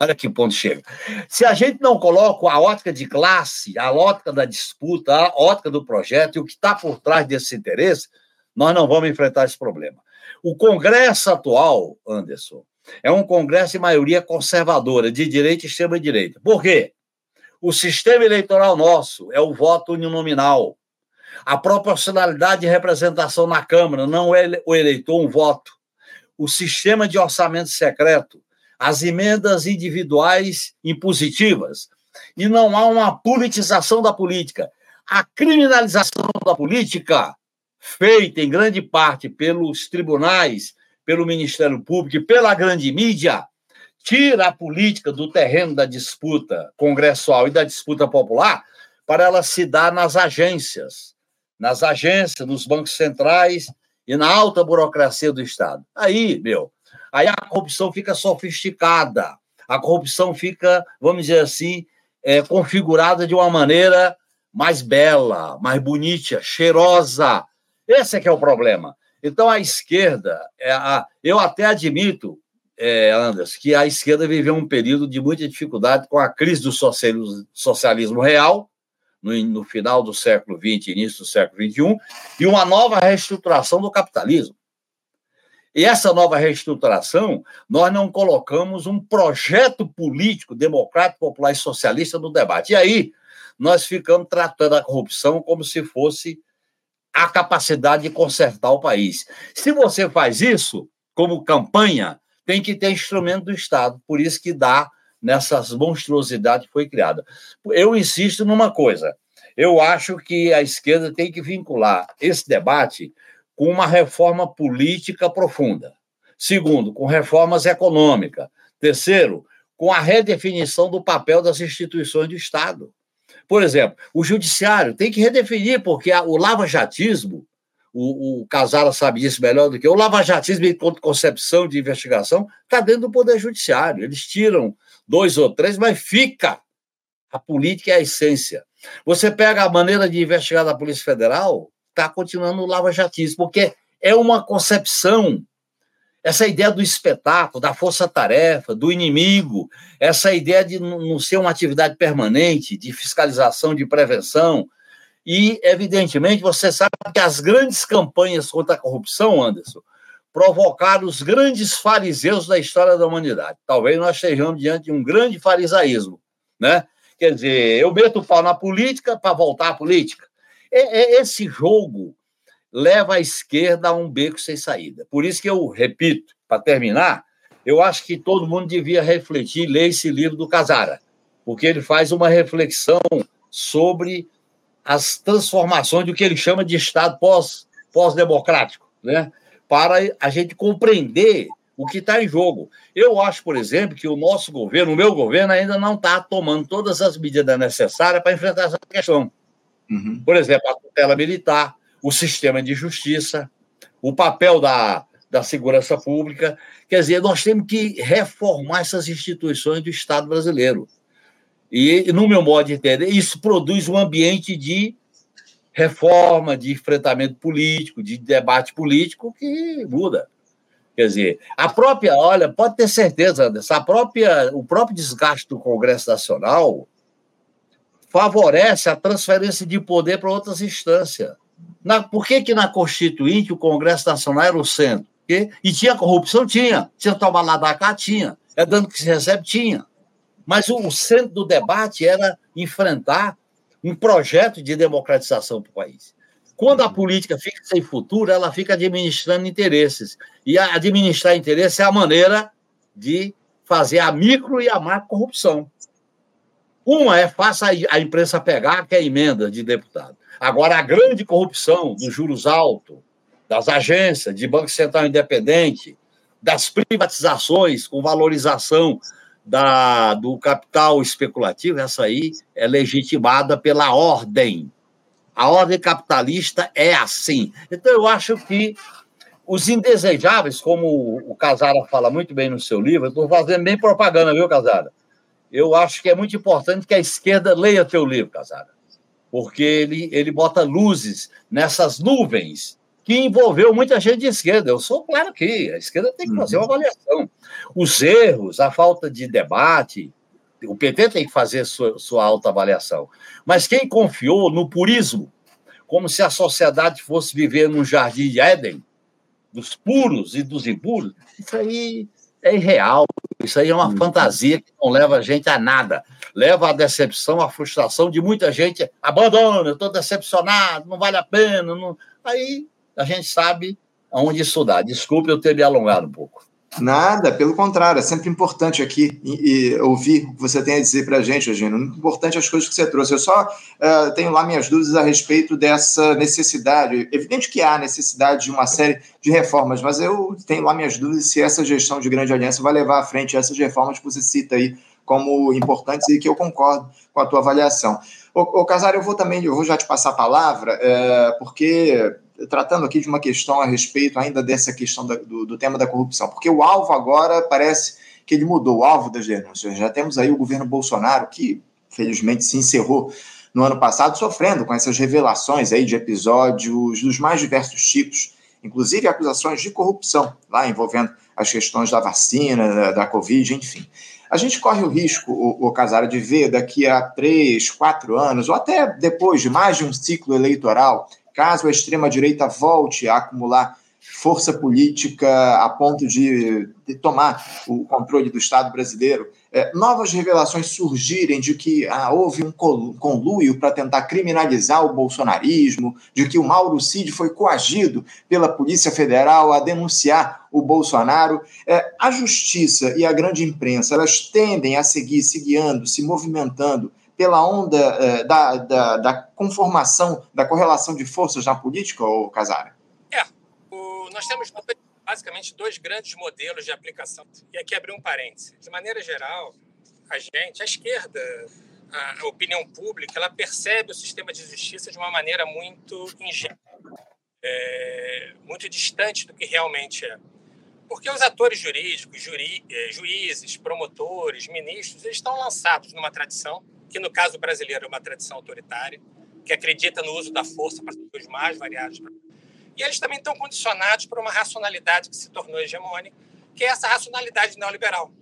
Olha que ponto chega. Se a gente não coloca a ótica de classe, a ótica da disputa, a ótica do projeto e o que está por trás desse interesse, nós não vamos enfrentar esse problema. O Congresso atual, Anderson, é um Congresso de maioria conservadora, de direita e extrema-direita. Por quê? O sistema eleitoral nosso é o voto uninominal. A proporcionalidade de representação na Câmara não é o eleitor um voto. O sistema de orçamento secreto, as emendas individuais impositivas. E não há uma politização da política. A criminalização da política, feita em grande parte pelos tribunais pelo Ministério Público e pela grande mídia, tira a política do terreno da disputa congressual e da disputa popular para ela se dar nas agências, nas agências, nos bancos centrais e na alta burocracia do Estado. Aí, meu, aí a corrupção fica sofisticada, a corrupção fica, vamos dizer assim, é, configurada de uma maneira mais bela, mais bonita, cheirosa. Esse é que é o problema. Então, a esquerda, é a, eu até admito, é, Anderson, que a esquerda viveu um período de muita dificuldade com a crise do socialismo, socialismo real, no, no, final do século XX, início do século XXI, e uma nova reestruturação do capitalismo. E essa nova reestruturação, nós não colocamos um projeto político, democrático, popular e socialista no debate. E aí, nós ficamos tratando a corrupção como se fosse a capacidade de consertar o país. Se você faz isso, como campanha, tem que ter instrumento do Estado. Por isso que dá nessas monstruosidades que foi criada. Eu insisto numa coisa. Eu acho que a esquerda tem que vincular esse debate com uma reforma política profunda. Segundo, com reformas econômicas. Terceiro, com a redefinição do papel das instituições do Estado. Por exemplo, o judiciário tem que redefinir, porque o lava-jatismo, o, o Casara sabe disso melhor do que eu, o lava-jatismo enquanto concepção de investigação está dentro do Poder Judiciário. Eles tiram dois ou três, mas fica. A política é a essência. Você pega a maneira de investigar da Polícia Federal, está continuando o lava-jatismo, porque é uma concepção essa ideia do espetáculo, da força-tarefa, do inimigo, essa ideia de não ser uma atividade permanente, de fiscalização, de prevenção. E, evidentemente, você sabe que as grandes campanhas contra a corrupção, Anderson, provocaram os grandes fariseus da história da humanidade. Talvez nós estejamos diante de um grande farisaísmo, né? Quer dizer, eu meto o pau na política para voltar à política. É esse jogo leva a esquerda a um beco sem saída. Por isso que eu repito, para terminar, eu acho que todo mundo devia refletir, ler esse livro do Casara, porque ele faz uma reflexão sobre as transformações do que ele chama de Estado pós, pós-democrático, né? para a gente compreender o que está em jogo. Eu acho, por exemplo, que o nosso governo, o meu governo, ainda não está tomando todas as medidas necessárias para enfrentar essa questão. Uhum. Por exemplo, a tutela militar, o sistema de justiça, o papel da, da segurança pública. Quer dizer, nós temos que reformar essas instituições do Estado brasileiro. E, no meu modo de entender, isso produz um ambiente de reforma, de enfrentamento político, de debate político que muda. Quer dizer, a própria, olha, pode ter certeza, Anderson, a própria, o próprio desgaste do Congresso Nacional favorece a transferência de poder para outras instâncias. Na, por que, que na Constituinte o Congresso Nacional era o centro? Porque, e tinha corrupção? Tinha. Tinha tomar lá da cá? Tinha. É dano que se recebe? Tinha. Mas o, o centro do debate era enfrentar um projeto de democratização para o país. Quando a política fica sem futuro, ela fica administrando interesses. E administrar interesses é a maneira de fazer a micro e a macro corrupção. Uma é faça a imprensa pegar, que é emenda de deputado. Agora, a grande corrupção dos juros altos, das agências, de Banco Central Independente, das privatizações com valorização da, do capital especulativo, essa aí é legitimada pela ordem a ordem capitalista é assim. Então, eu acho que os indesejáveis, como o Casara fala muito bem no seu livro, eu estou fazendo bem propaganda, viu, Casara? Eu acho que é muito importante que a esquerda leia teu livro, Casara, porque ele, ele bota luzes nessas nuvens que envolveu muita gente de esquerda. Eu sou claro que a esquerda tem que fazer uma uhum. avaliação. Os erros, a falta de debate, o PT tem que fazer sua, sua autoavaliação. Mas quem confiou no purismo, como se a sociedade fosse viver num jardim de Éden, dos puros e dos impuros, isso aí é irreal. Isso aí é uma hum. fantasia que não leva a gente a nada. Leva à decepção, à frustração de muita gente. Abandona, estou decepcionado, não vale a pena. Não... Aí a gente sabe aonde estudar. Desculpe eu ter me alongado um pouco. Nada, pelo contrário, é sempre importante aqui e, e ouvir o que você tem a dizer para a gente, Eugênio. Muito importante as coisas que você trouxe. Eu só uh, tenho lá minhas dúvidas a respeito dessa necessidade. Evidente que há necessidade de uma série de reformas, mas eu tenho lá minhas dúvidas se essa gestão de grande aliança vai levar à frente essas reformas que você cita aí como importantes e que eu concordo com a tua avaliação. Ô Casar, eu vou também, eu vou já te passar a palavra, é, porque tratando aqui de uma questão a respeito ainda dessa questão da, do, do, tema da corrupção, porque o alvo agora parece que ele mudou, o alvo das denúncias. Já temos aí o governo Bolsonaro, que felizmente se encerrou no ano passado, sofrendo com essas revelações aí de episódios dos mais diversos tipos, inclusive acusações de corrupção, lá envolvendo as questões da vacina, da, da Covid, enfim. A gente corre o risco, o, o Casara, de ver daqui a três, quatro anos, ou até depois de mais de um ciclo eleitoral, caso a extrema-direita volte a acumular força política a ponto de, de tomar o controle do Estado brasileiro, é, novas revelações surgirem de que ah, houve um conluio para tentar criminalizar o bolsonarismo, de que o Mauro Cid foi coagido pela Polícia Federal a denunciar o Bolsonaro, é, a justiça e a grande imprensa elas tendem a seguir se guiando, se movimentando pela onda eh, da, da, da, conformação, da correlação de forças na política, ou Casara? É. O, nós temos basicamente dois grandes modelos de aplicação. E aqui abrir um parêntese. De maneira geral, a gente, a esquerda, a, opinião pública, ela percebe o sistema de justiça de uma maneira muito ingênua, é, muito distante do que realmente é. Porque os atores jurídicos, juri, eh, juízes, promotores, ministros, eles estão lançados numa tradição que no caso brasileiro é uma tradição autoritária, que acredita no uso da força para os mais variados. E eles também estão condicionados por uma racionalidade que se tornou hegemônica, que é essa racionalidade neoliberal,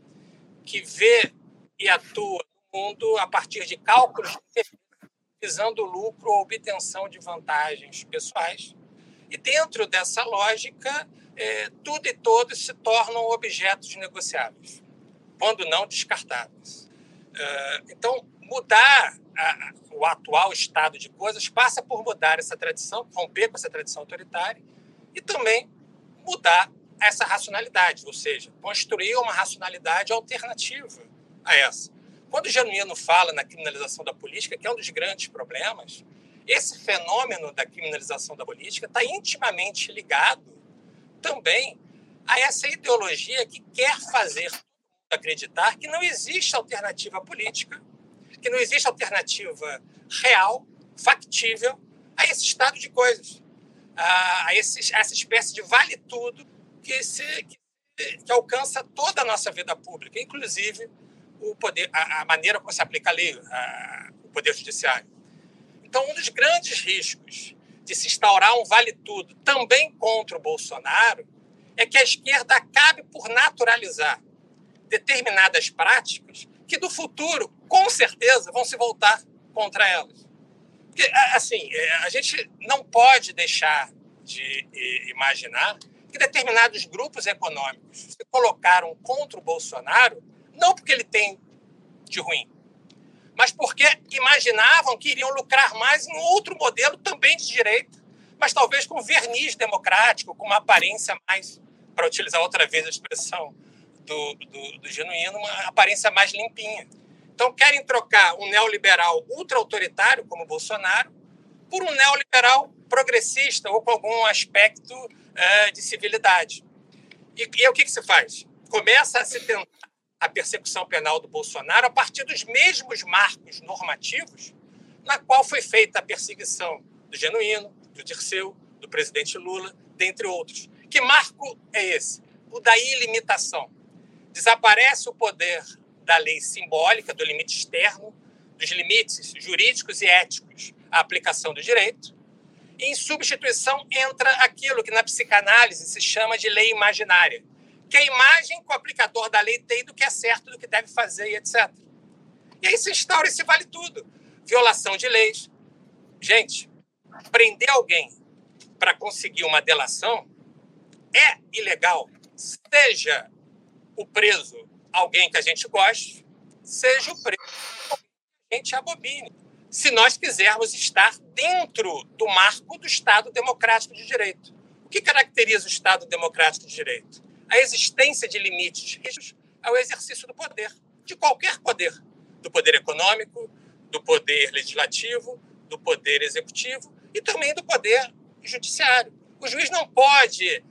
que vê e atua no mundo a partir de cálculos visando lucro ou obtenção de vantagens pessoais. E dentro dessa lógica, é, tudo e todos se tornam objetos negociáveis, quando não descartáveis. Uh, então, mudar a, o atual estado de coisas passa por mudar essa tradição, romper com essa tradição autoritária e também mudar essa racionalidade, ou seja, construir uma racionalidade alternativa a essa. Quando o Genuíno fala na criminalização da política, que é um dos grandes problemas, esse fenômeno da criminalização da política está intimamente ligado também a essa ideologia que quer fazer acreditar que não existe alternativa política que não existe alternativa real, factível, a esse estado de coisas, a, a essa espécie de vale-tudo que, se, que, que, alcança toda a nossa vida pública, inclusive o poder, a, a maneira como se aplica a lei, a, o poder judiciário. Então, um dos grandes riscos de se instaurar um vale-tudo também contra o Bolsonaro é que a esquerda acabe por naturalizar determinadas práticas que no futuro, com certeza, vão se voltar contra elas. Porque, assim, é, a gente não pode deixar de imaginar que determinados grupos econômicos se colocaram contra o Bolsonaro não porque ele tem de ruim, mas porque imaginavam que iriam lucrar mais em outro modelo também de direita, mas talvez com verniz democrático, com uma aparência mais, para utilizar outra vez a expressão do, do, do genuíno, uma aparência mais limpinha. Então, querem trocar um neoliberal ultra-autoritário, como Bolsonaro, por um neoliberal progressista ou com algum aspecto uh, de civilidade. E, e o que, que se faz? Começa a se tentar a persecução penal do Bolsonaro a partir dos mesmos marcos normativos na qual foi feita a perseguição do Genuíno, do Dirceu, do presidente Lula, dentre outros. Que marco é esse? O da ilimitação. Desaparece o poder da lei simbólica, do limite externo, dos limites jurídicos e éticos à aplicação do direito. E, em substituição entra aquilo que na psicanálise se chama de lei imaginária, que é a imagem que o aplicador da lei tem do que é certo, do que deve fazer e etc. E aí se instaura esse vale tudo. Violação de leis. Gente, prender alguém para conseguir uma delação é ilegal, seja o preso alguém que a gente goste, seja o preso que a gente abobine. Se nós quisermos estar dentro do marco do Estado democrático de direito. O que caracteriza o Estado democrático de direito? A existência de limites ao exercício do poder, de qualquer poder, do poder econômico, do poder legislativo, do poder executivo e também do poder judiciário. O juiz não pode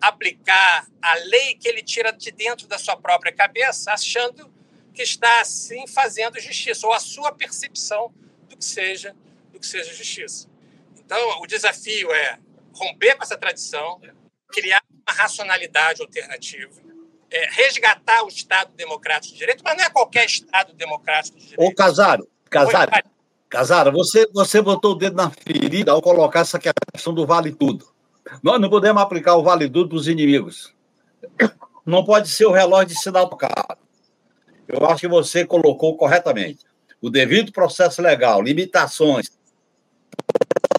aplicar a lei que ele tira de dentro da sua própria cabeça, achando que está assim fazendo justiça ou a sua percepção do que seja do que seja justiça. Então, o desafio é romper com essa tradição, criar uma racionalidade alternativa, é, resgatar o Estado democrático de direito, mas não é qualquer Estado democrático de direito. Ô, Casaro, Casaro, Casara, você, você botou o dedo na ferida ao colocar essa questão do vale tudo. Nós não podemos aplicar o vale tudo para os inimigos. Não pode ser o relógio de sinal tocado. Eu acho que você colocou corretamente. O devido processo legal, limitações,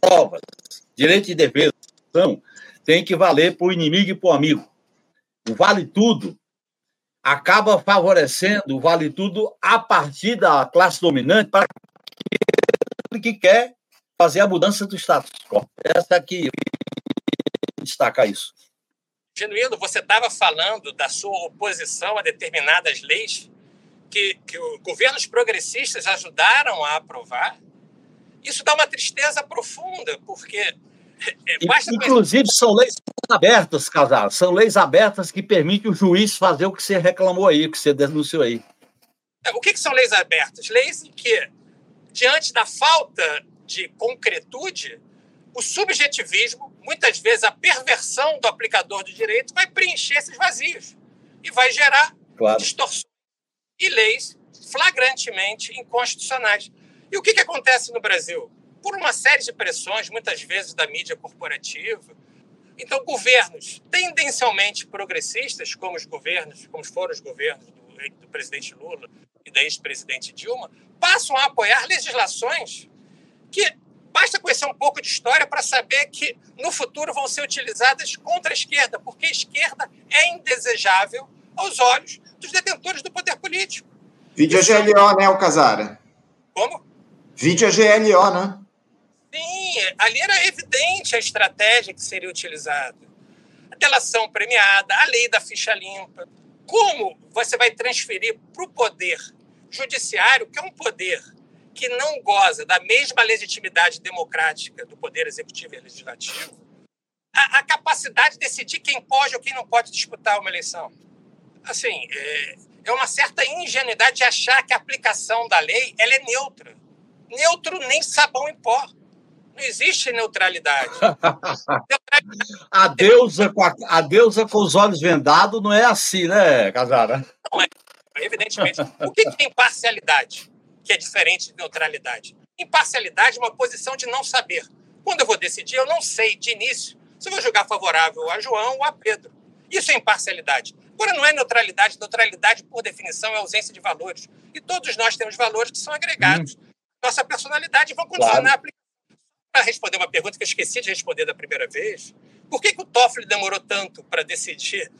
provas, direito de defesa, tem que valer para o inimigo e para o amigo. O vale tudo acaba favorecendo o vale tudo a partir da classe dominante para que quer fazer a mudança do status quo. Essa aqui, destacar isso. Genuíno, você estava falando da sua oposição a determinadas leis que, que os governos progressistas ajudaram a aprovar. Isso dá uma tristeza profunda, porque. É, basta Inclusive, são leis abertas, Casar. São leis abertas que permitem o juiz fazer o que você reclamou aí, o que você denunciou aí. É, o que, que são leis abertas? Leis em que diante da falta de concretude, o subjetivismo, muitas vezes a perversão do aplicador do direito, vai preencher esses vazios e vai gerar claro. distorções e leis flagrantemente inconstitucionais. E o que, que acontece no Brasil? Por uma série de pressões, muitas vezes da mídia corporativa, então governos tendencialmente progressistas, como os governos, como foram os governos do, do presidente Lula e da ex-presidente Dilma, passam a apoiar legislações que basta conhecer um pouco de história para saber que no futuro vão ser utilizadas contra a esquerda, porque a esquerda é indesejável aos olhos dos detentores do poder político. Vídeo a GLO, né, Alcazara? Como? Vídeo a GLO, né? Sim, ali era evidente a estratégia que seria utilizada. A delação premiada, a lei da ficha limpa. Como você vai transferir para o poder judiciário, que é um poder que não goza da mesma legitimidade democrática do poder executivo e legislativo, a, a capacidade de decidir quem pode ou quem não pode disputar uma eleição. Assim, é, é uma certa ingenuidade de achar que a aplicação da lei ela é neutra. Neutro nem sabão em pó. Não existe neutralidade. a, deusa com a, a, deusa com os olhos vendados não é assim, né, Casara? Não é evidentemente. O que é imparcialidade, que é diferente de neutralidade? Imparcialidade é uma posição de não saber. Quando eu vou decidir, eu não sei de início se eu vou julgar favorável a João ou a Pedro. Isso é imparcialidade. Agora, não é neutralidade. Neutralidade, por definição, é ausência de valores. E todos nós temos valores que são agregados. Hum. Nossa personalidade vão condicionar claro. a aplicação. Para responder uma pergunta que eu esqueci de responder da primeira vez, por que, que o Toffoli demorou tanto para decidir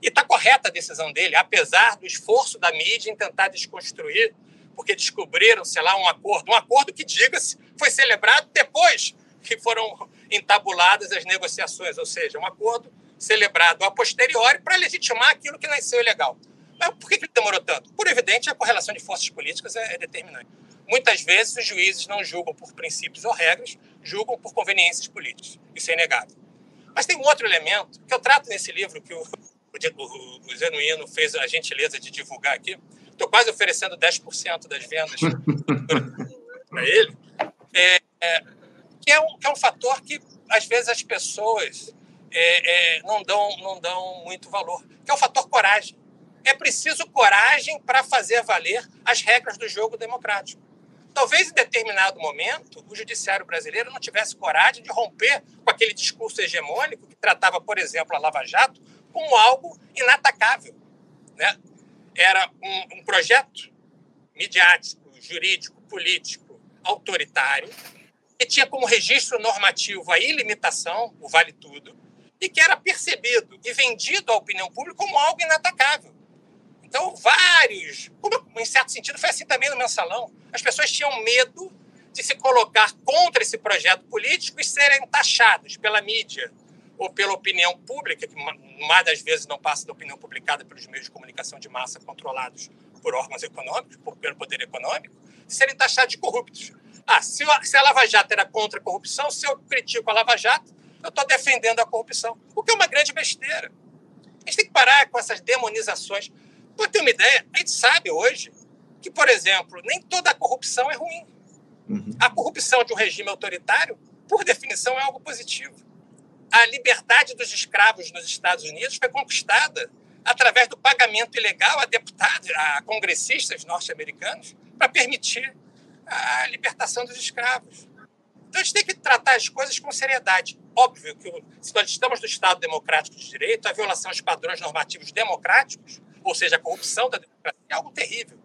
e está correta a decisão dele, apesar do esforço da mídia em tentar desconstruir, porque descobriram, sei lá, um acordo. Um acordo que, diga-se, foi celebrado depois que foram entabuladas as negociações, ou seja, um acordo celebrado a posteriori para legitimar aquilo que nasceu ilegal. Mas por que, que demorou tanto? Por evidente, a correlação de forças políticas é, é determinante. Muitas vezes os juízes não julgam por princípios ou regras, julgam por conveniências políticas. Isso é inegável. Mas tem um outro elemento que eu trato nesse livro que o, o, o Zenuino fez a gentileza de divulgar aqui. Estou quase oferecendo 10% das vendas para ele. É, é, que, é um, que é um fator que, às vezes, as pessoas é, é, não, dão, não dão muito valor, que é o fator coragem. É preciso coragem para fazer valer as regras do jogo democrático. Talvez em determinado momento o judiciário brasileiro não tivesse coragem de romper com aquele discurso hegemônico que tratava, por exemplo, a Lava Jato como algo inatacável. Né? Era um, um projeto midiático, jurídico, político, autoritário, que tinha como registro normativo a ilimitação, o vale tudo, e que era percebido e vendido à opinião pública como algo inatacável. Então, vários, como em certo sentido foi assim também no mensalão, as pessoas tinham medo de se colocar contra esse projeto político e serem taxados pela mídia ou pela opinião pública, que mais das vezes não passa da opinião publicada pelos meios de comunicação de massa controlados por órgãos econômicos, por, pelo poder econômico, serem taxados de corruptos. Ah, se, se a Lava Jato era contra a corrupção, se eu critico a Lava Jato, eu estou defendendo a corrupção, o que é uma grande besteira. A gente tem que parar com essas demonizações. Para ter uma ideia, a gente sabe hoje que, por exemplo, nem toda a corrupção é ruim. Uhum. A corrupção de um regime autoritário, por definição, é algo positivo. A liberdade dos escravos nos Estados Unidos foi conquistada através do pagamento ilegal a deputados, a congressistas norte-americanos, para permitir a libertação dos escravos. Então a gente tem que tratar as coisas com seriedade. Óbvio que se nós estamos no Estado democrático de direito, a violação aos padrões normativos democráticos, ou seja, a corrupção da democracia, é algo terrível.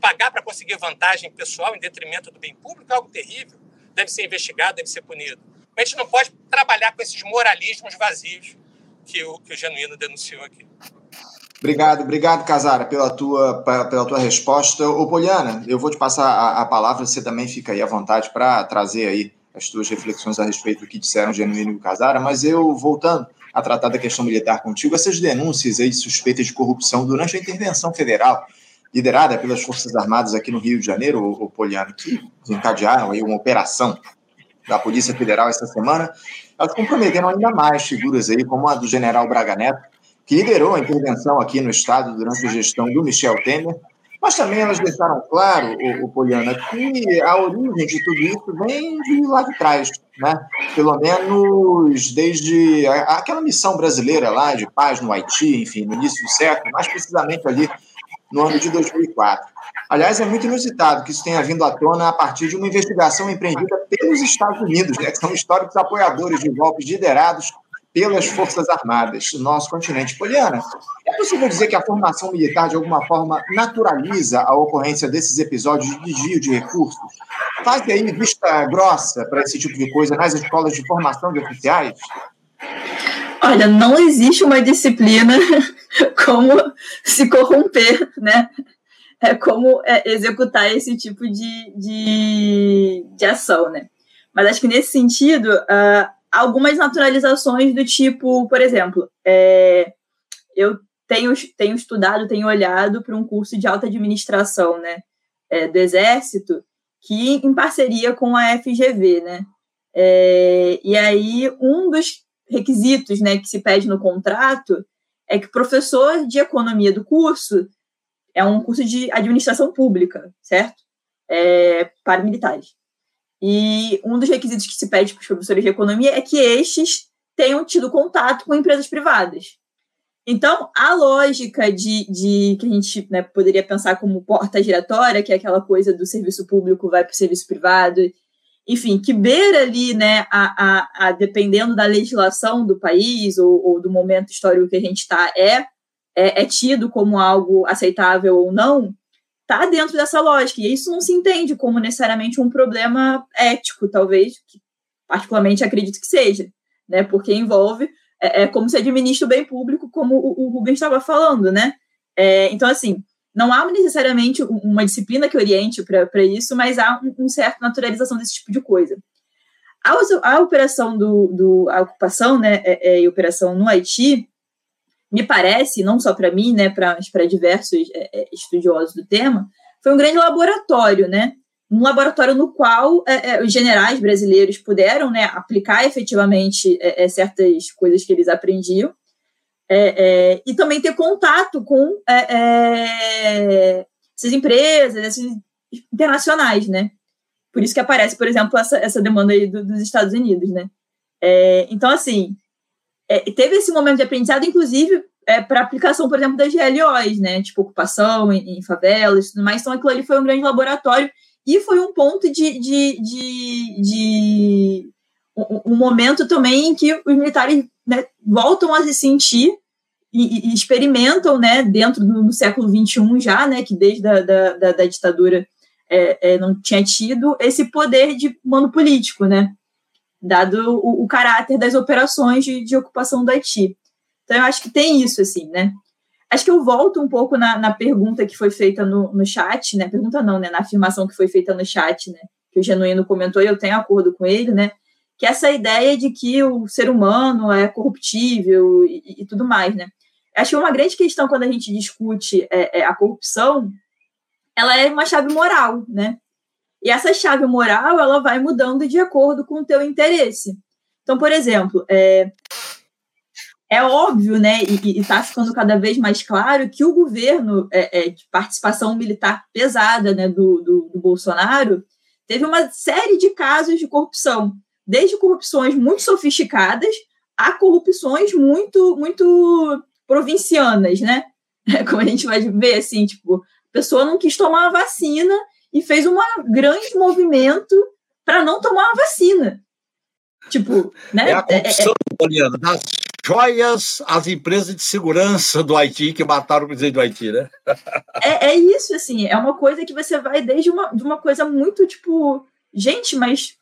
Pagar para conseguir vantagem pessoal em detrimento do bem público é algo terrível. Deve ser investigado, deve ser punido. A gente não pode trabalhar com esses moralismos vazios que o, que o Genuíno denunciou aqui. Obrigado, obrigado, Casara, pela tua, pela tua resposta. Ô, Poliana, eu vou te passar a, a palavra, você também fica aí à vontade para trazer aí as tuas reflexões a respeito do que disseram Genuíno e Casara, mas eu, voltando a tratar da questão militar contigo, essas denúncias aí suspeitas de corrupção durante a intervenção federal, liderada pelas Forças Armadas aqui no Rio de Janeiro, o, Poliano, que encadearam aí uma operação da Polícia Federal essa semana, elas comprometeram ainda mais figuras aí, como a do general Braga Neto, que liderou a intervenção aqui no Estado durante a gestão do Michel Temer, mas também elas deixaram claro, o, o Poliana, que a origem de tudo isso vem de lá de trás, né? Pelo menos desde aquela missão brasileira lá de paz no Haiti, enfim, no início do século, mais precisamente ali no ano de 2004. Aliás, é muito inusitado que isso tenha vindo à tona a partir de uma investigação empreendida pelos Estados Unidos, né, que são históricos apoiadores de golpes liderados pelas Forças Armadas do nosso continente. Poliana, é possível dizer que a formação militar, de alguma forma, naturaliza a ocorrência desses episódios de desvio de recursos? Faz aí vista grossa para esse tipo de coisa nas escolas de formação de oficiais? Olha, não existe uma disciplina como se corromper, né? É como é, executar esse tipo de, de, de ação, né? Mas acho que nesse sentido, uh, algumas naturalizações do tipo, por exemplo, é, eu tenho, tenho estudado, tenho olhado para um curso de alta administração né, é, do Exército, que em parceria com a FGV, né? É, e aí, um dos requisitos né, que se pede no contrato é que o professor de economia do curso é um curso de administração pública, certo? É, para militares. E um dos requisitos que se pede para os professores de economia é que estes tenham tido contato com empresas privadas. Então, a lógica de, de que a gente né, poderia pensar como porta giratória, que é aquela coisa do serviço público vai para o serviço privado, enfim, que beira ali, né, a, a, a dependendo da legislação do país ou, ou, do momento histórico que a gente está, é, é, é tido como algo aceitável ou não, está dentro dessa lógica. E isso não se entende como necessariamente um problema ético, talvez, que particularmente acredito que seja, né? Porque envolve é, é como se administra o bem público, como o, o Rubens estava falando, né? É, então, assim, não há necessariamente uma disciplina que oriente para isso, mas há um, um certo naturalização desse tipo de coisa. A, a operação do, do a ocupação, né, é, é, operação no Haiti, me parece, não só para mim, né, para diversos é, é, estudiosos do tema, foi um grande laboratório, né, um laboratório no qual é, é, os generais brasileiros puderam né, aplicar efetivamente é, é certas coisas que eles aprendiam é, e também ter contato com essas empresas essas internacionais, né? Por isso que aparece, por exemplo, essa, essa demanda aí do, dos Estados Unidos, né? então, assim, teve esse momento de aprendizado, inclusive, é, para aplicação, por exemplo, das GLOs, né? Tipo, ocupação em, em favelas e tudo mais. Então, aquilo ali foi um grande laboratório e foi um ponto de, de, de, de um, um, momento também em que os militares né, voltam a se sentir e, e, experimentam, né, dentro do século XXI já, né, que desde a da, da, da ditadura é, é, não tinha tido esse poder de mando político, né, dado o, o caráter das operações de, de ocupação do Haiti. Então, eu acho que tem isso, assim, né? Acho que eu volto um pouco na, na pergunta que foi feita no, no chat, né? Pergunta não, né? Na afirmação que foi feita no chat, né? Que o Genuíno comentou e eu tenho acordo com ele, né? Que essa ideia de que o ser humano é corruptível e, e tudo mais, né? Acho que uma grande questão quando a gente discute é, é a corrupção, ela é uma chave moral, né? E essa chave moral, ela vai mudando de acordo com o teu interesse. Então, por exemplo, é, é óbvio, né, e está ficando cada vez mais claro que o governo é, é, de participação militar pesada né, do, do, do, Bolsonaro teve uma série de casos de corrupção, desde corrupções muito sofisticadas a corrupções muito muito provincianas, né? Como a gente vai ver, assim, tipo, a pessoa não quis tomar a vacina e fez um grande movimento para não tomar a vacina. Tipo, né? É a corrupção, é, é, das joias às empresas de segurança do Haiti que mataram o presidente do Haiti, né? é, é isso, assim, é uma coisa que você vai desde uma, de uma coisa muito tipo, gente, mas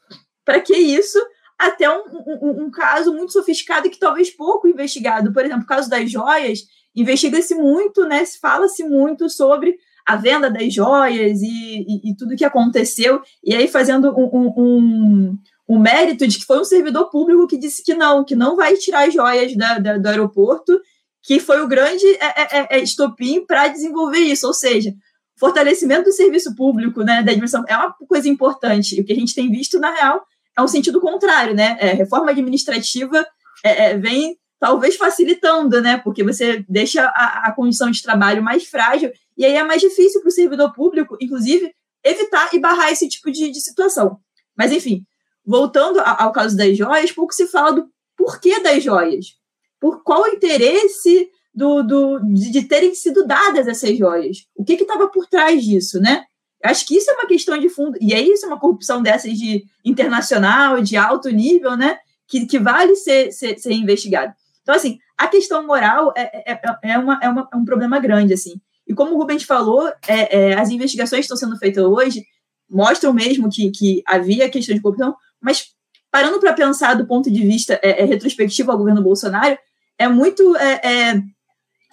para que isso? Até um, um, um, caso muito sofisticado que talvez pouco investigado. Por exemplo, o caso das joias, investiga-se muito, né? Se fala-se muito sobre a venda das joias e, e, e, tudo que aconteceu, e aí fazendo um, um, o mérito de que foi um servidor público que disse que não, que não vai tirar as joias da, da, do aeroporto, que foi o grande é, é, é, é estopim para desenvolver isso. Ou seja, fortalecimento do serviço público, né, da dimensão, é uma coisa importante. E o que a gente tem visto, na real, é um sentido contrário, né? É, reforma administrativa é, vem talvez facilitando, né? Porque você deixa a, a condição de trabalho mais frágil e aí é mais difícil para o servidor público, inclusive, evitar e barrar esse tipo de, de situação. Mas, enfim, voltando ao caso das joias, pouco se fala do porquê das joias. Por qual o interesse do, do, de, terem sido dadas essas joias? O que estava por trás disso, né? Acho que isso é uma questão de fundo, e é isso uma corrupção dessas de internacional, de alto nível, né? Que, que vale ser, ser, ser investigado. Então, assim, a questão moral é, é, é, uma, é, uma, é um problema grande, assim. E como o Rubens falou, é, é, as investigações que estão sendo feitas hoje mostram mesmo que, que havia questão de corrupção, mas parando para pensar do ponto de vista é, é, retrospectivo ao governo Bolsonaro, é muito. É, é,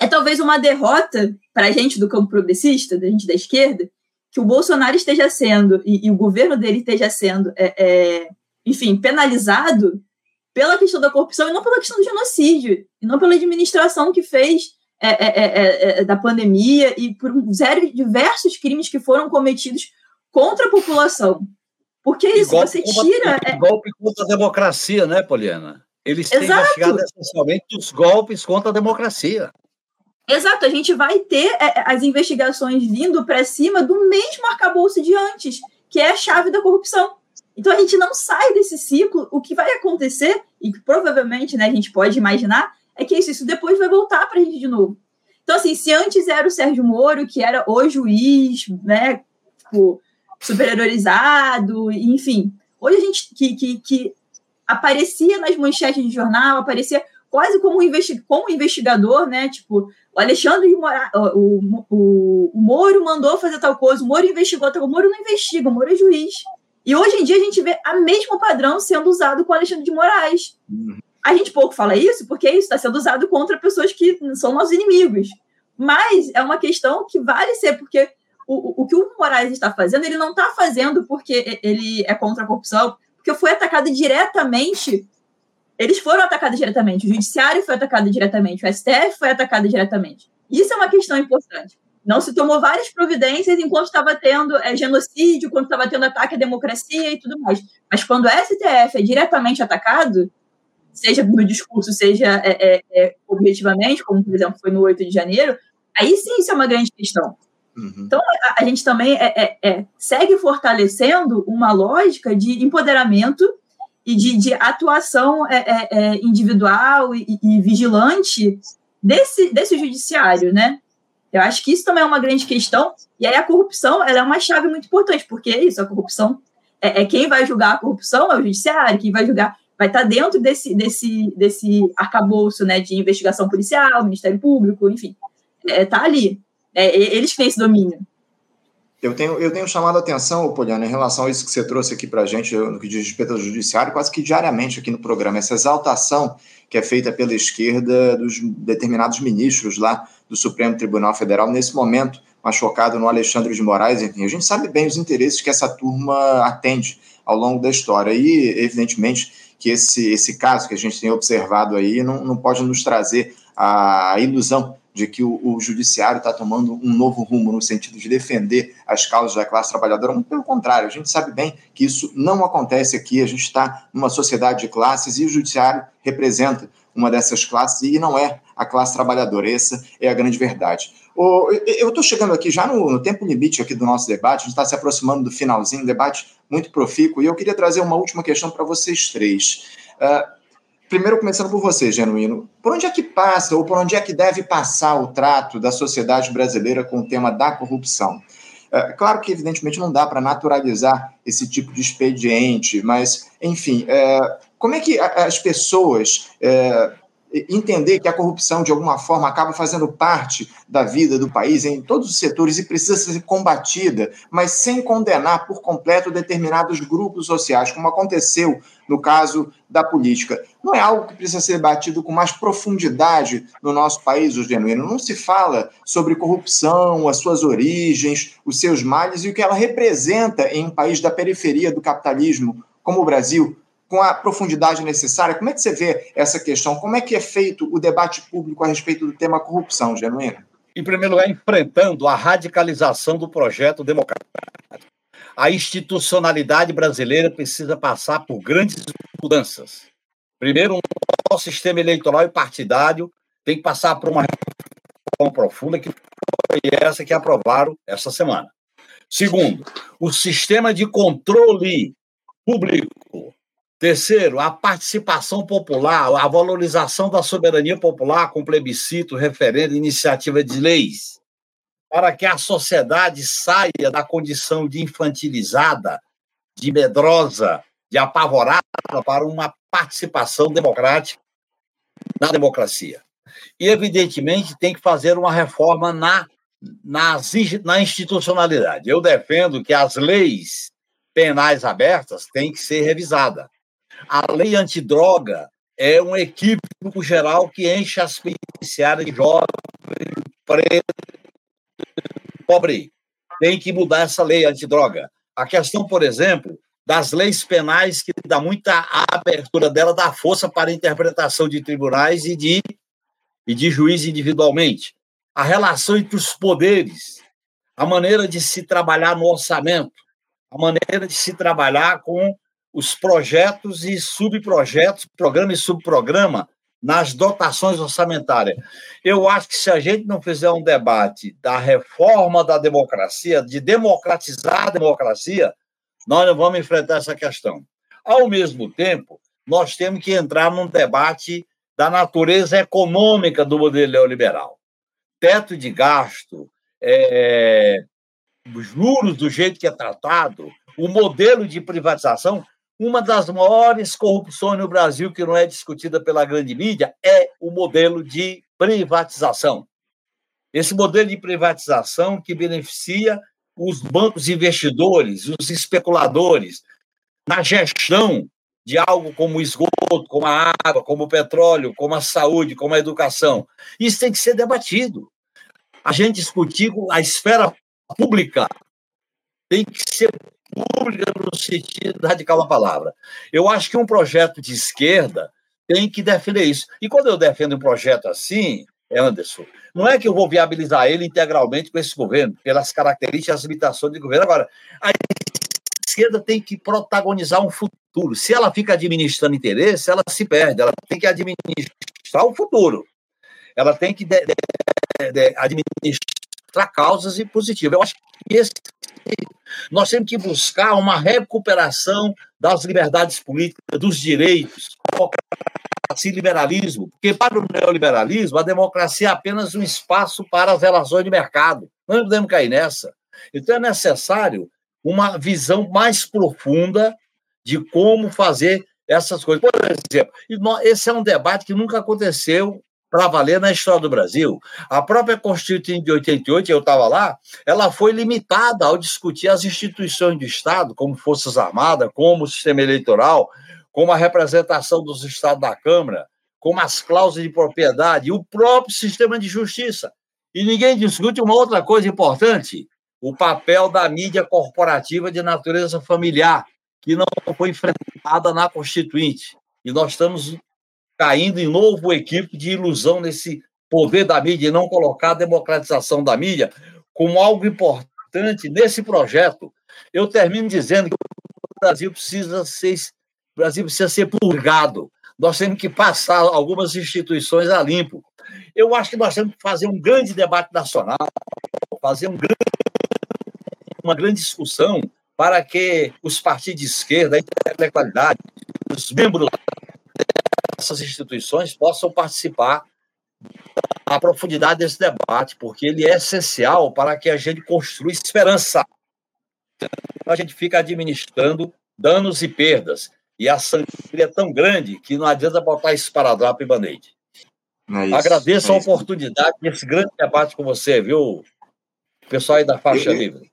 é talvez uma derrota para a gente do campo progressista, da gente da esquerda, que o Bolsonaro esteja sendo, e, e o governo dele esteja sendo, é, enfim, penalizado pela questão da corrupção e não pela questão do genocídio, e não pela administração que fez é, da pandemia e por um zero diversos crimes que foram cometidos contra a população. Porque é isso, você tira. É... Golpe contra a democracia, né, Poliana? Eles têm Exato. investigado essencialmente os golpes contra a democracia. Exato, a gente vai ter é, é, as investigações vindo para cima do mesmo arcabouço de antes, que é a chave da corrupção. Então a gente não sai desse ciclo. O que vai acontecer, e que provavelmente né, a gente pode imaginar, é que isso, isso depois vai voltar para a gente de novo. Então, assim, se antes era o Sérgio Moro, que era o juiz, né, tipo, superiorizado, enfim. Hoje a gente que, que, que aparecia nas manchetes de jornal, aparecia quase como, investi como investigador, né? Tipo, o Alexandre de Mora o, o, o, Moro mandou fazer tal coisa, o Moro investigou, o Moro não investiga, o Moro é juiz. E hoje em dia a gente vê a mesmo padrão sendo usado com o Alexandre de Moraes. Uhum. A gente pouco fala isso porque isso está sendo usado contra pessoas que são nossos inimigos. Mas é uma questão que vale ser, porque o, o que o Moraes está fazendo, ele não está fazendo porque ele é contra a corrupção, porque foi atacado diretamente. Eles foram atacados diretamente, o judiciário foi atacado diretamente, o STF foi atacado diretamente. Isso é uma questão importante. Não se tomou várias providências enquanto estava tendo é, genocídio, quando estava tendo ataque à democracia e tudo mais. Mas quando o STF é diretamente atacado, seja no discurso, seja é, é, é objetivamente, como por exemplo foi no 8 de janeiro, aí sim isso é uma grande questão. Uhum. Então a, a, gente também é, é, é, segue fortalecendo uma lógica de empoderamento e de, de atuação individual e, e, vigilante desse, desse judiciário, né? Eu acho que isso também é uma grande questão. E aí a corrupção ela é uma chave muito importante, porque é isso, a corrupção é, é quem vai julgar a corrupção é o judiciário, quem vai julgar vai estar dentro desse, desse, desse arcabouço né, de investigação policial, Ministério Público, enfim, está é, tá ali. É, eles têm esse domínio. Eu tenho, eu tenho chamado a atenção, Poliana, em relação a isso que você trouxe aqui para a gente, no que diz respeito ao judiciário, quase que diariamente aqui no programa, essa exaltação que é feita pela esquerda dos determinados ministros lá do Supremo Tribunal Federal, nesse momento, mais focado no Alexandre de Moraes, enfim, a gente sabe bem os interesses que essa turma atende ao longo da história, e, evidentemente, que esse, esse caso que a gente tem observado aí não, não pode nos trazer a ilusão de que o, o judiciário está tomando um novo rumo no sentido de defender as causas da classe trabalhadora. Muito pelo contrário, a gente sabe bem que isso não acontece aqui. A gente está numa sociedade de classes e o judiciário representa uma dessas classes e não é a classe trabalhadora. Essa é a grande verdade. Eu estou chegando aqui já no, tempo limite aqui do nosso debate, a gente está se aproximando do finalzinho, debate muito profícuo, e eu queria trazer uma última questão para vocês três. Uh, primeiro, começando por você, Genuíno, por onde é que passa ou por onde é que deve passar o trato da sociedade brasileira com o tema da corrupção? Uh, claro que, evidentemente, não dá para naturalizar esse tipo de expediente, mas, enfim, uh, como é que as pessoas entender que a corrupção, de alguma forma, acaba fazendo parte da vida do país em todos os setores e precisa ser combatida, mas sem condenar por completo determinados grupos sociais, como aconteceu no caso da política. Não é algo que precisa ser debatido com mais profundidade no nosso país, o genuíno. Não se fala sobre corrupção, as suas origens, os seus males e o que ela representa em um país da periferia do capitalismo, como o Brasil, com a profundidade necessária. Como é que você vê essa questão? Como é que é feito o debate público a respeito do tema corrupção, Genuíno? Em primeiro lugar, enfrentando a radicalização do projeto democrático. A institucionalidade brasileira precisa passar por grandes mudanças. Primeiro, um sistema eleitoral e partidário tem que passar por uma reforma profunda que foi essa que aprovaram essa semana. Segundo, o sistema de controle público Terceiro, a participação popular, a valorização da soberania popular com plebiscito, referendo, iniciativa de leis, para que a sociedade saia da condição de infantilizada, de medrosa, de apavorada para uma participação democrática na democracia. E, evidentemente, tem que fazer uma reforma na, na, na institucionalidade. Eu defendo que as leis penais abertas têm que ser revisadas a lei antidroga é um equívoco geral que enche as penitenciárias de jovem, preto, pobre. Tem que mudar essa lei antidroga. A questão, por exemplo, das leis penais, que dá muita abertura dela, dá força para a interpretação de tribunais e de, e de juiz individualmente. A relação entre os poderes, a maneira de se trabalhar no orçamento, a maneira de se trabalhar com os projetos e subprojetos, programa e subprograma, nas dotações orçamentárias. Eu acho que se a gente não fizer um debate da reforma da democracia, de democratizar a democracia, nós não vamos enfrentar essa questão. Ao mesmo tempo, nós temos que entrar num debate da natureza econômica do modelo neoliberal. Teto de gasto, é, juros do jeito que é tratado, o modelo de privatização, uma das maiores corrupções no Brasil, que não é discutida pela grande mídia, é o modelo de privatização. Esse modelo de privatização que beneficia os bancos investidores, os especuladores, na gestão de algo como o esgoto, como a água, como o petróleo, como a saúde, como a educação. Isso tem que ser debatido. A gente discutir a esfera pública tem que ser pública no sentido radical da palavra. Eu acho que um projeto de esquerda tem que defender isso. E quando eu defendo um projeto assim, Anderson, não é que eu vou viabilizar ele integralmente com esse governo, pelas características e limitações do governo. Agora, a esquerda tem que protagonizar um futuro. Se ela fica administrando interesse, ela se perde. Ela tem que administrar o futuro. Ela tem que de, de, de, administrar causas e positivas. Eu acho que esse, nós temos que buscar uma recuperação das liberdades políticas, dos direitos, e liberalismo, porque para o neoliberalismo a democracia é apenas um espaço para as relações de mercado. Não podemos cair nessa. Então é necessário uma visão mais profunda de como fazer essas coisas. Por exemplo, esse é um debate que nunca aconteceu para valer na história do Brasil. A própria Constituinte de 88, eu estava lá, ela foi limitada ao discutir as instituições do Estado, como Forças Armadas, como o sistema eleitoral, como a representação dos estados da Câmara, como as cláusulas de propriedade e o próprio sistema de justiça. E ninguém discute uma outra coisa importante: o papel da mídia corporativa de natureza familiar, que não foi enfrentada na Constituinte. E nós estamos caindo em novo equívoco de ilusão nesse poder da mídia e não colocar a democratização da mídia como algo importante nesse projeto. Eu termino dizendo que o Brasil precisa ser Brasil precisa ser purgado. Nós temos que passar algumas instituições a limpo. Eu acho que nós temos que fazer um grande debate nacional, fazer um grande, uma grande discussão para que os partidos de esquerda, a intelectualidade, os membros dessas instituições possam participar da profundidade desse debate, porque ele é essencial para que a gente construa esperança. A gente fica administrando danos e perdas. E a sangria é tão grande que não adianta botar esparadrapo e band-aid. É Agradeço é a oportunidade desse grande debate com você, viu, pessoal aí da faixa eu, livre.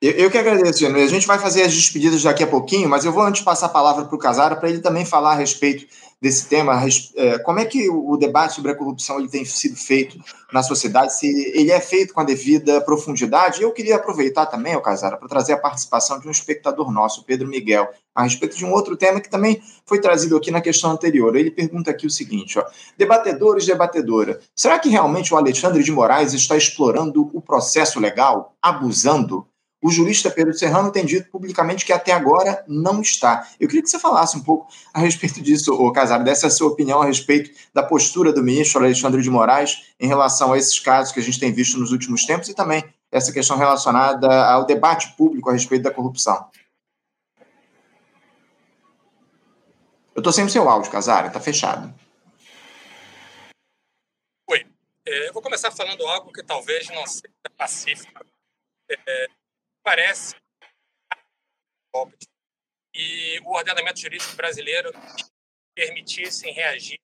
Eu, eu, que agradeço, Jânio. A gente vai fazer as despedidas daqui a pouquinho, mas eu vou antes passar a palavra para o Casara para ele também falar a respeito desse tema, é, como é que o debate sobre a corrupção ele tem sido feito na sociedade, se ele é feito com a devida profundidade. Eu queria aproveitar também, o Casara, para trazer a participação de um espectador nosso, Pedro Miguel, a respeito de um outro tema que também foi trazido aqui na questão anterior. Ele pergunta aqui o seguinte: ó, debatedores, debatedora, será que realmente o Alexandre de Moraes está explorando o processo legal, abusando? O jurista Pedro Serrano tem dito publicamente que até agora não está. Eu queria que você falasse um pouco a respeito disso, ô Casaro, dessa sua opinião a respeito da postura do ministro Alexandre de Moraes em relação a esses casos que a gente tem visto nos últimos tempos e também essa questão relacionada ao debate público a respeito da corrupção. Eu estou sem o seu áudio, Casaro, está fechado. Oi. É, eu vou começar falando algo que talvez não seja pacífico. É, parece e o ordenamento jurídico brasileiro permitissem reagir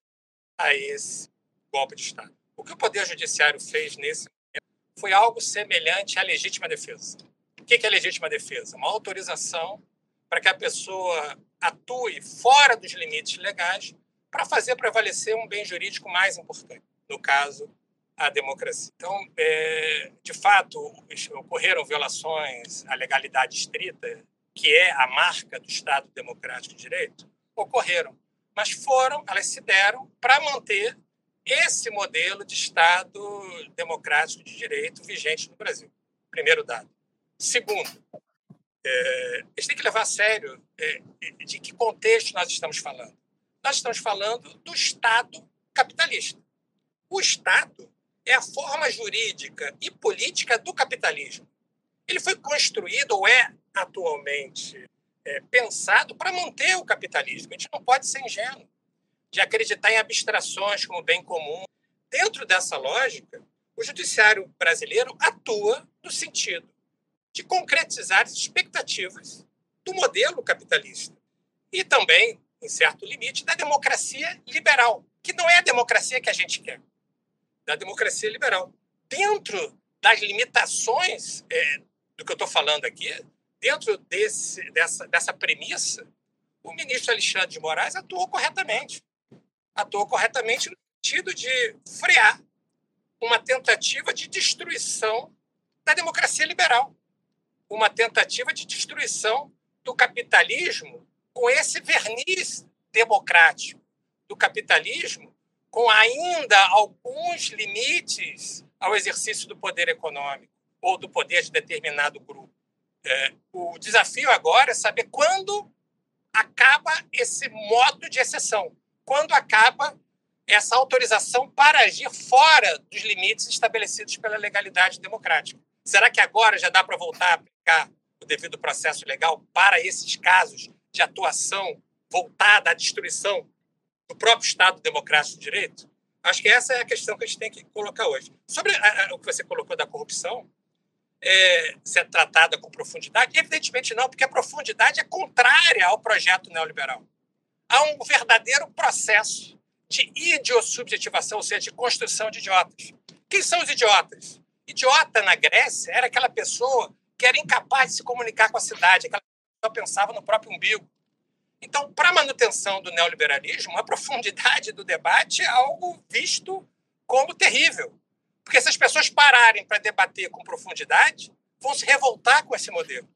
a esse golpe de Estado. O que o Poder Judiciário fez nesse momento foi algo semelhante à legítima defesa. O que é legítima defesa? Uma autorização para que a pessoa atue fora dos limites legais para fazer prevalecer um bem jurídico mais importante, no caso, a democracia. Então, é, de fato, ocorreram violações à legalidade estrita, que é a marca do Estado Democrático de Direito, ocorreram, mas foram, elas se deram para manter esse modelo de Estado democrático de direito vigente no Brasil. Primeiro dado. Segundo, é, a gente tem que levar a sério é, de que contexto nós estamos falando. Nós estamos falando do Estado capitalista. O Estado é a forma jurídica e política do capitalismo. Ele foi construído, ou é atualmente é, pensado, para manter o capitalismo. A gente não pode ser ingênuo de acreditar em abstrações como bem comum. Dentro dessa lógica, o judiciário brasileiro atua no sentido de concretizar as expectativas do modelo capitalista e também, em certo limite, da democracia liberal, que não é a democracia que a gente quer da democracia liberal. Dentro das limitações é, do que eu estou falando aqui, dentro desse, dessa, dessa premissa, o ministro Alexandre de Moraes atuou corretamente. Atuou corretamente no sentido de frear uma tentativa de destruição da democracia liberal. uma tentativa de destruição do capitalismo com esse verniz democrático do capitalismo, com ainda alguns limites ao exercício do poder econômico ou do poder de determinado grupo. É, o desafio agora é saber quando acaba esse modo de exceção, quando acaba essa autorização para agir fora dos limites estabelecidos pela legalidade democrática. Será que agora já dá para voltar a aplicar o devido processo legal para esses casos de atuação voltada à destruição do próprio Estado democrático de direito? Acho que essa é a questão que a gente tem que colocar hoje. Sobre a, a, o que você colocou da corrupção, é, ser tratada com profundidade? Evidentemente não, porque a profundidade é contrária ao projeto neoliberal. Há um verdadeiro processo de idiosubjetivação, ou seja, de construção de idiotas. Quem são os idiotas? Idiota na Grécia era aquela pessoa que era incapaz de se comunicar com a cidade, aquela pessoa pensava no próprio umbigo. Então, para a manutenção do neoliberalismo, a profundidade do debate é algo visto como terrível. Porque se as pessoas pararem para debater com profundidade, vão se revoltar com esse modelo.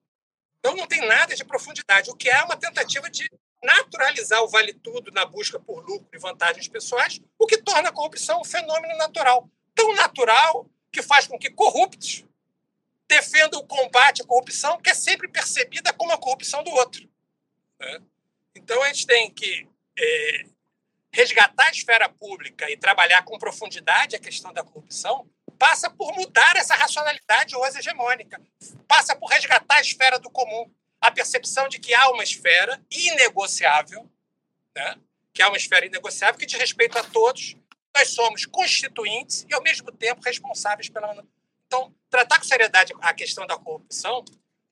Então, não tem nada de profundidade, o que é uma tentativa de naturalizar o vale-tudo na busca por lucro e vantagens pessoais, o que torna a corrupção um fenômeno natural. Tão natural que faz com que corruptos defendam o combate à corrupção, que é sempre percebida como a corrupção do outro. Né? Então, a gente tem que é, resgatar a esfera pública e trabalhar com profundidade a questão da corrupção passa por mudar essa racionalidade hoje hegemônica, passa por resgatar a esfera do comum, a percepção de que há uma esfera inegociável, né? que há uma esfera inegociável que diz respeito a todos, nós somos constituintes e, ao mesmo tempo, responsáveis pela. Então, tratar com seriedade a questão da corrupção,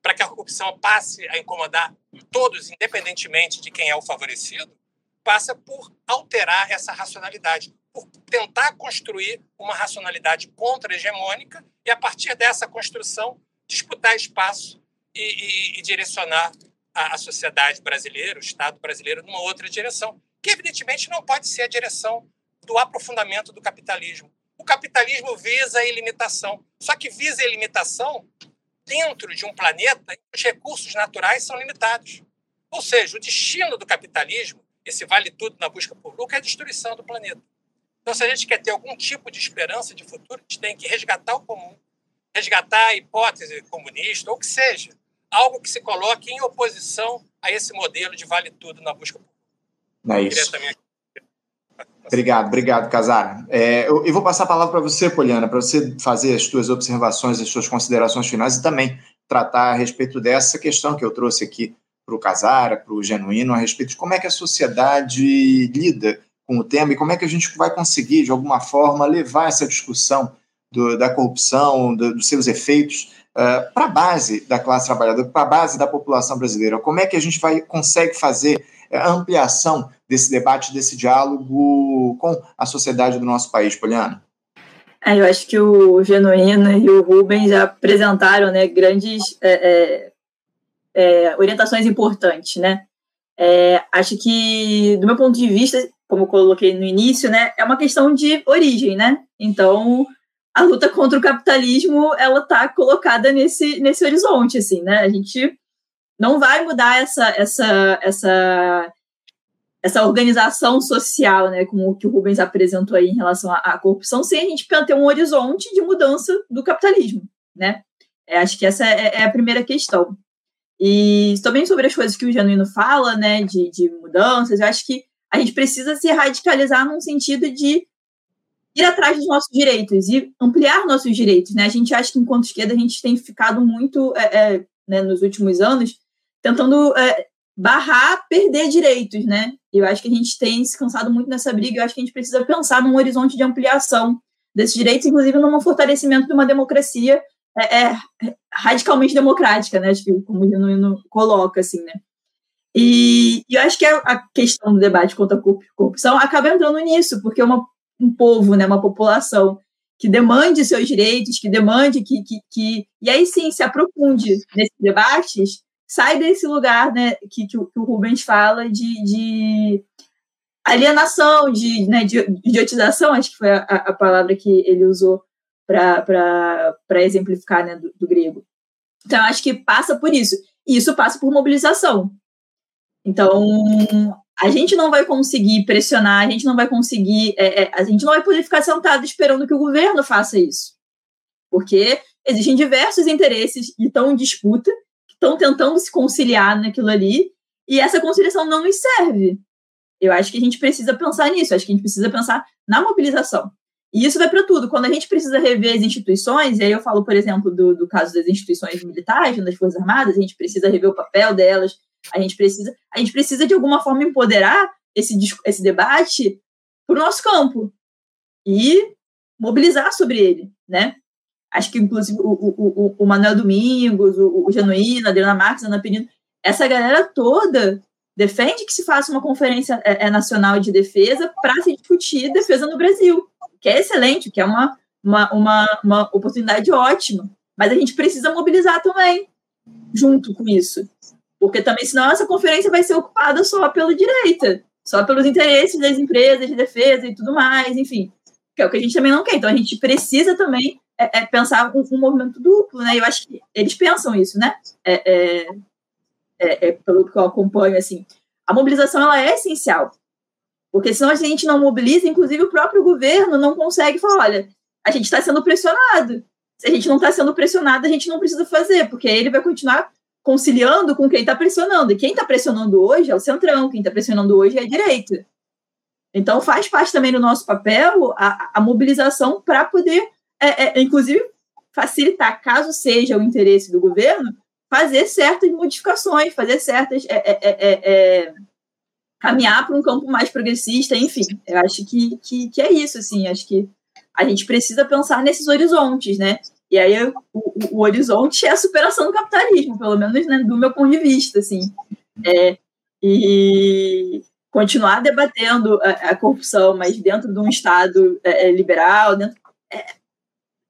para que a corrupção passe a incomodar todos, independentemente de quem é o favorecido, passa por alterar essa racionalidade, por tentar construir uma racionalidade contra-hegemônica e, a partir dessa construção, disputar espaço e, e, e direcionar a, a sociedade brasileira, o Estado brasileiro, numa outra direção, que evidentemente não pode ser a direção do aprofundamento do capitalismo. O capitalismo visa a ilimitação, só que visa a ilimitação dentro de um planeta em que os recursos naturais são limitados. Ou seja, o destino do capitalismo, esse vale tudo na busca por lucro, é a destruição do planeta. Então, se a gente quer ter algum tipo de esperança de futuro, a gente tem que resgatar o comum, resgatar a hipótese comunista, ou que seja, algo que se coloque em oposição a esse modelo de vale tudo na busca por É isso. Obrigado, obrigado, Casar. É, eu, eu, vou passar a palavra para você, Poliana, para você fazer as suas observações, as suas considerações finais e também tratar a respeito dessa questão que eu trouxe aqui para o Casara, para o Genuíno, a respeito de como é que a sociedade lida com o tema e como é que a gente vai conseguir, de alguma forma, levar essa discussão do, da corrupção, do, dos seus efeitos, uh, para a base da classe trabalhadora, para a base da população brasileira. Como é que a gente vai consegue fazer a ampliação desse debate, desse diálogo com a sociedade do nosso país, Poliana? É, eu acho que o Genuíno e o Rubens já apresentaram né, grandes é, é, é orientações importantes, né? É, acho que, do meu ponto de vista, como eu coloquei no início, né, é uma questão de origem, né? Então, a luta contra o capitalismo ela está colocada nesse, nesse horizonte, assim, né? A gente não vai mudar essa essa essa essa organização social, né, como o que o Rubens apresentou aí em relação à, à corrupção, sem a gente ter um horizonte de mudança do capitalismo, né? É, acho que essa é, é, a primeira questão. E também sobre as coisas que o Genuíno fala, né, de, de mudanças, eu acho que a gente precisa se radicalizar num sentido de ir atrás dos nossos direitos e ampliar nossos direitos. Né? A gente acha que, enquanto esquerda, a gente tem ficado muito, é, é, né, nos últimos anos, tentando é, barrar, perder direitos. Né? Eu acho que a gente tem se cansado muito nessa briga. Eu acho que a gente precisa pensar num horizonte de ampliação desses direitos, inclusive num fortalecimento de uma democracia é, é radicalmente democrática, né? Acho que, como o Genuíno coloca, assim, né? E, e, eu acho que a, a, questão do debate contra a corrupção acaba entrando nisso, porque uma, um povo, né, uma população que demande seus direitos, que demande que, que, que e aí sim se aprofunde nesses debates, sai desse lugar né, que, que, o, que o Rubens fala de, de alienação, de, né, idiotização, acho que foi a, a palavra que ele usou para exemplificar né, do, do grego. Então, acho que passa por isso. E isso passa por mobilização. Então, a gente não vai conseguir pressionar, a gente não vai conseguir, é, é, a gente não vai poder ficar sentado esperando que o governo faça isso. Porque existem diversos interesses que estão em disputa, estão tentando se conciliar naquilo ali, e essa conciliação não nos serve. Eu acho que a gente precisa pensar nisso, acho que a gente precisa pensar na mobilização. E isso vai para tudo. Quando a gente precisa rever as instituições, e aí eu falo, por exemplo, do, do caso das instituições militares, das Forças Armadas, a gente precisa rever o papel delas, a gente precisa, a gente precisa de alguma forma empoderar esse, esse debate para o nosso campo e mobilizar sobre ele, né? Acho que, inclusive, o, o, o Manuel Domingos, o, o a Adriana Marques, a Ana Penino, essa galera toda defende que se faça uma conferência é, é nacional de defesa para se discutir defesa no Brasil, que é excelente, que é uma, uma, uma, uma oportunidade ótima. Mas a gente precisa mobilizar também, junto com isso. Porque também, senão, essa conferência vai ser ocupada só pela direita, só pelos interesses das empresas de defesa e tudo mais, enfim. Que é o que a gente também não quer. Então, a gente precisa também é, é pensar um, um, movimento duplo, né? Eu acho que eles pensam isso, né? É, é, é, é, pelo que eu acompanho, assim. A mobilização, ela é essencial. Porque senão a gente não mobiliza, inclusive o próprio governo não consegue falar, olha, a gente está sendo pressionado. Se a gente não está sendo pressionado, a gente não precisa fazer, porque ele vai continuar conciliando com quem está pressionando. E quem está pressionando hoje é o centrão, quem está pressionando hoje é a direita. Então, faz parte também do nosso papel a, a mobilização para poder, é, é, inclusive, facilitar, caso seja o interesse do governo, fazer certas modificações, fazer certas. É, é, é, é caminhar para um campo mais progressista, enfim. Eu acho que, que, que, é isso, assim. Acho que a gente precisa pensar nesses horizontes, né? E aí o, o, o horizonte é a superação do capitalismo, pelo menos né, do meu ponto de vista, assim. É, e continuar debatendo a, a, corrupção, mas dentro de um Estado é, liberal, dentro, é,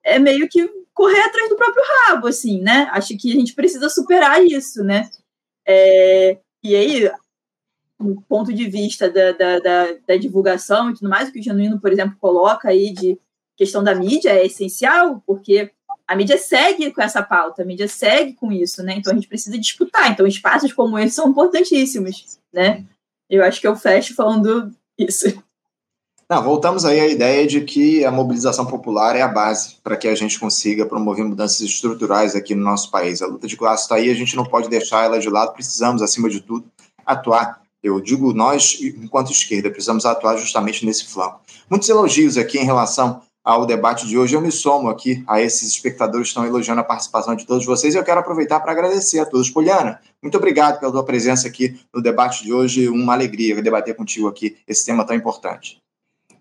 é, meio que correr atrás do próprio rabo, assim, né? Acho que a gente precisa superar isso, né? É, e aí, do ponto de vista da, da, da, da divulgação e tudo mais, o que o Genuíno, por exemplo, coloca aí de questão da mídia é essencial, porque a mídia segue com essa pauta, a mídia segue com isso, né? Então a gente precisa disputar. Então espaços como esse são importantíssimos, né? Eu acho que eu fecho falando isso. Não, voltamos aí à ideia de que a mobilização popular é a base para que a gente consiga promover mudanças estruturais aqui no nosso país. A luta de classe está aí, a gente não pode deixar ela de lado, precisamos, acima de tudo, atuar. Eu digo nós, enquanto esquerda, precisamos atuar justamente nesse flanco. Muitos elogios aqui em relação ao debate de hoje. Eu me somo aqui a esses espectadores que estão elogiando a participação de todos vocês e eu quero aproveitar para agradecer a todos. Poliana, muito obrigado pela tua presença aqui no debate de hoje. Uma alegria debater contigo aqui esse tema tão importante.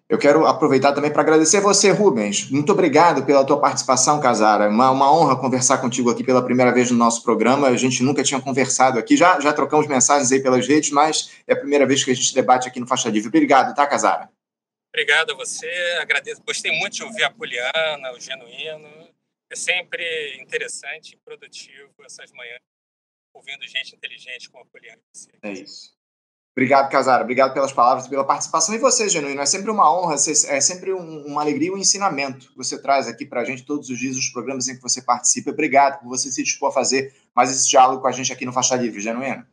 Eu quero aproveitar também para agradecer você, Rubens. Muito obrigado pela tua participação, Casara. Uma, uma honra conversar contigo aqui pela primeira vez no nosso programa. A gente nunca tinha conversado aqui. Já, já trocamos mensagens aí pelas redes, mas é a primeira vez que a gente debate aqui no Faixa Livre. Obrigado, tá, Casara? Obrigado a você, agradeço. Gostei muito de ouvir a Poliana, o Genuíno. É sempre interessante e produtivo essas manhãs ouvindo gente inteligente como a Poliana. É isso. Obrigado, Casara. Obrigado pelas palavras pela participação. E você, Genuíno, é sempre uma honra, é sempre uma alegria e um ensinamento que você traz aqui para a gente todos os dias, os programas em que você participa. Obrigado por você se dispor a fazer mais esse diálogo com a gente aqui no Faixa Livre, Genuíno.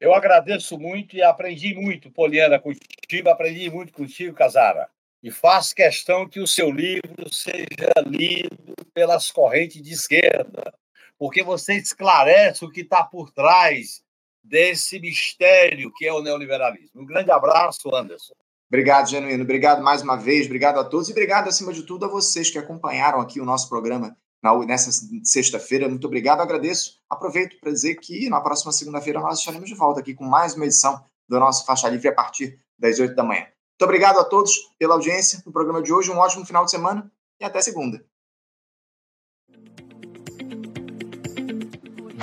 Eu agradeço muito e aprendi muito, Poliana, contigo, aprendi muito contigo, Casara. E faço questão que o seu livro seja lido pelas correntes de esquerda, porque você esclarece o que está por trás desse mistério que é o neoliberalismo. Um grande abraço, Anderson. Obrigado, Genuíno. Obrigado mais uma vez. Obrigado a todos e obrigado, acima de tudo, a vocês que acompanharam aqui o nosso programa nessa sexta-feira. Muito obrigado, agradeço. Aproveito para dizer que na próxima segunda-feira nós estaremos de volta aqui com mais uma edição do nosso Faixa Livre a partir das 8 da manhã. Muito obrigado a todos pela audiência no programa de hoje. Um ótimo final de semana e até segunda.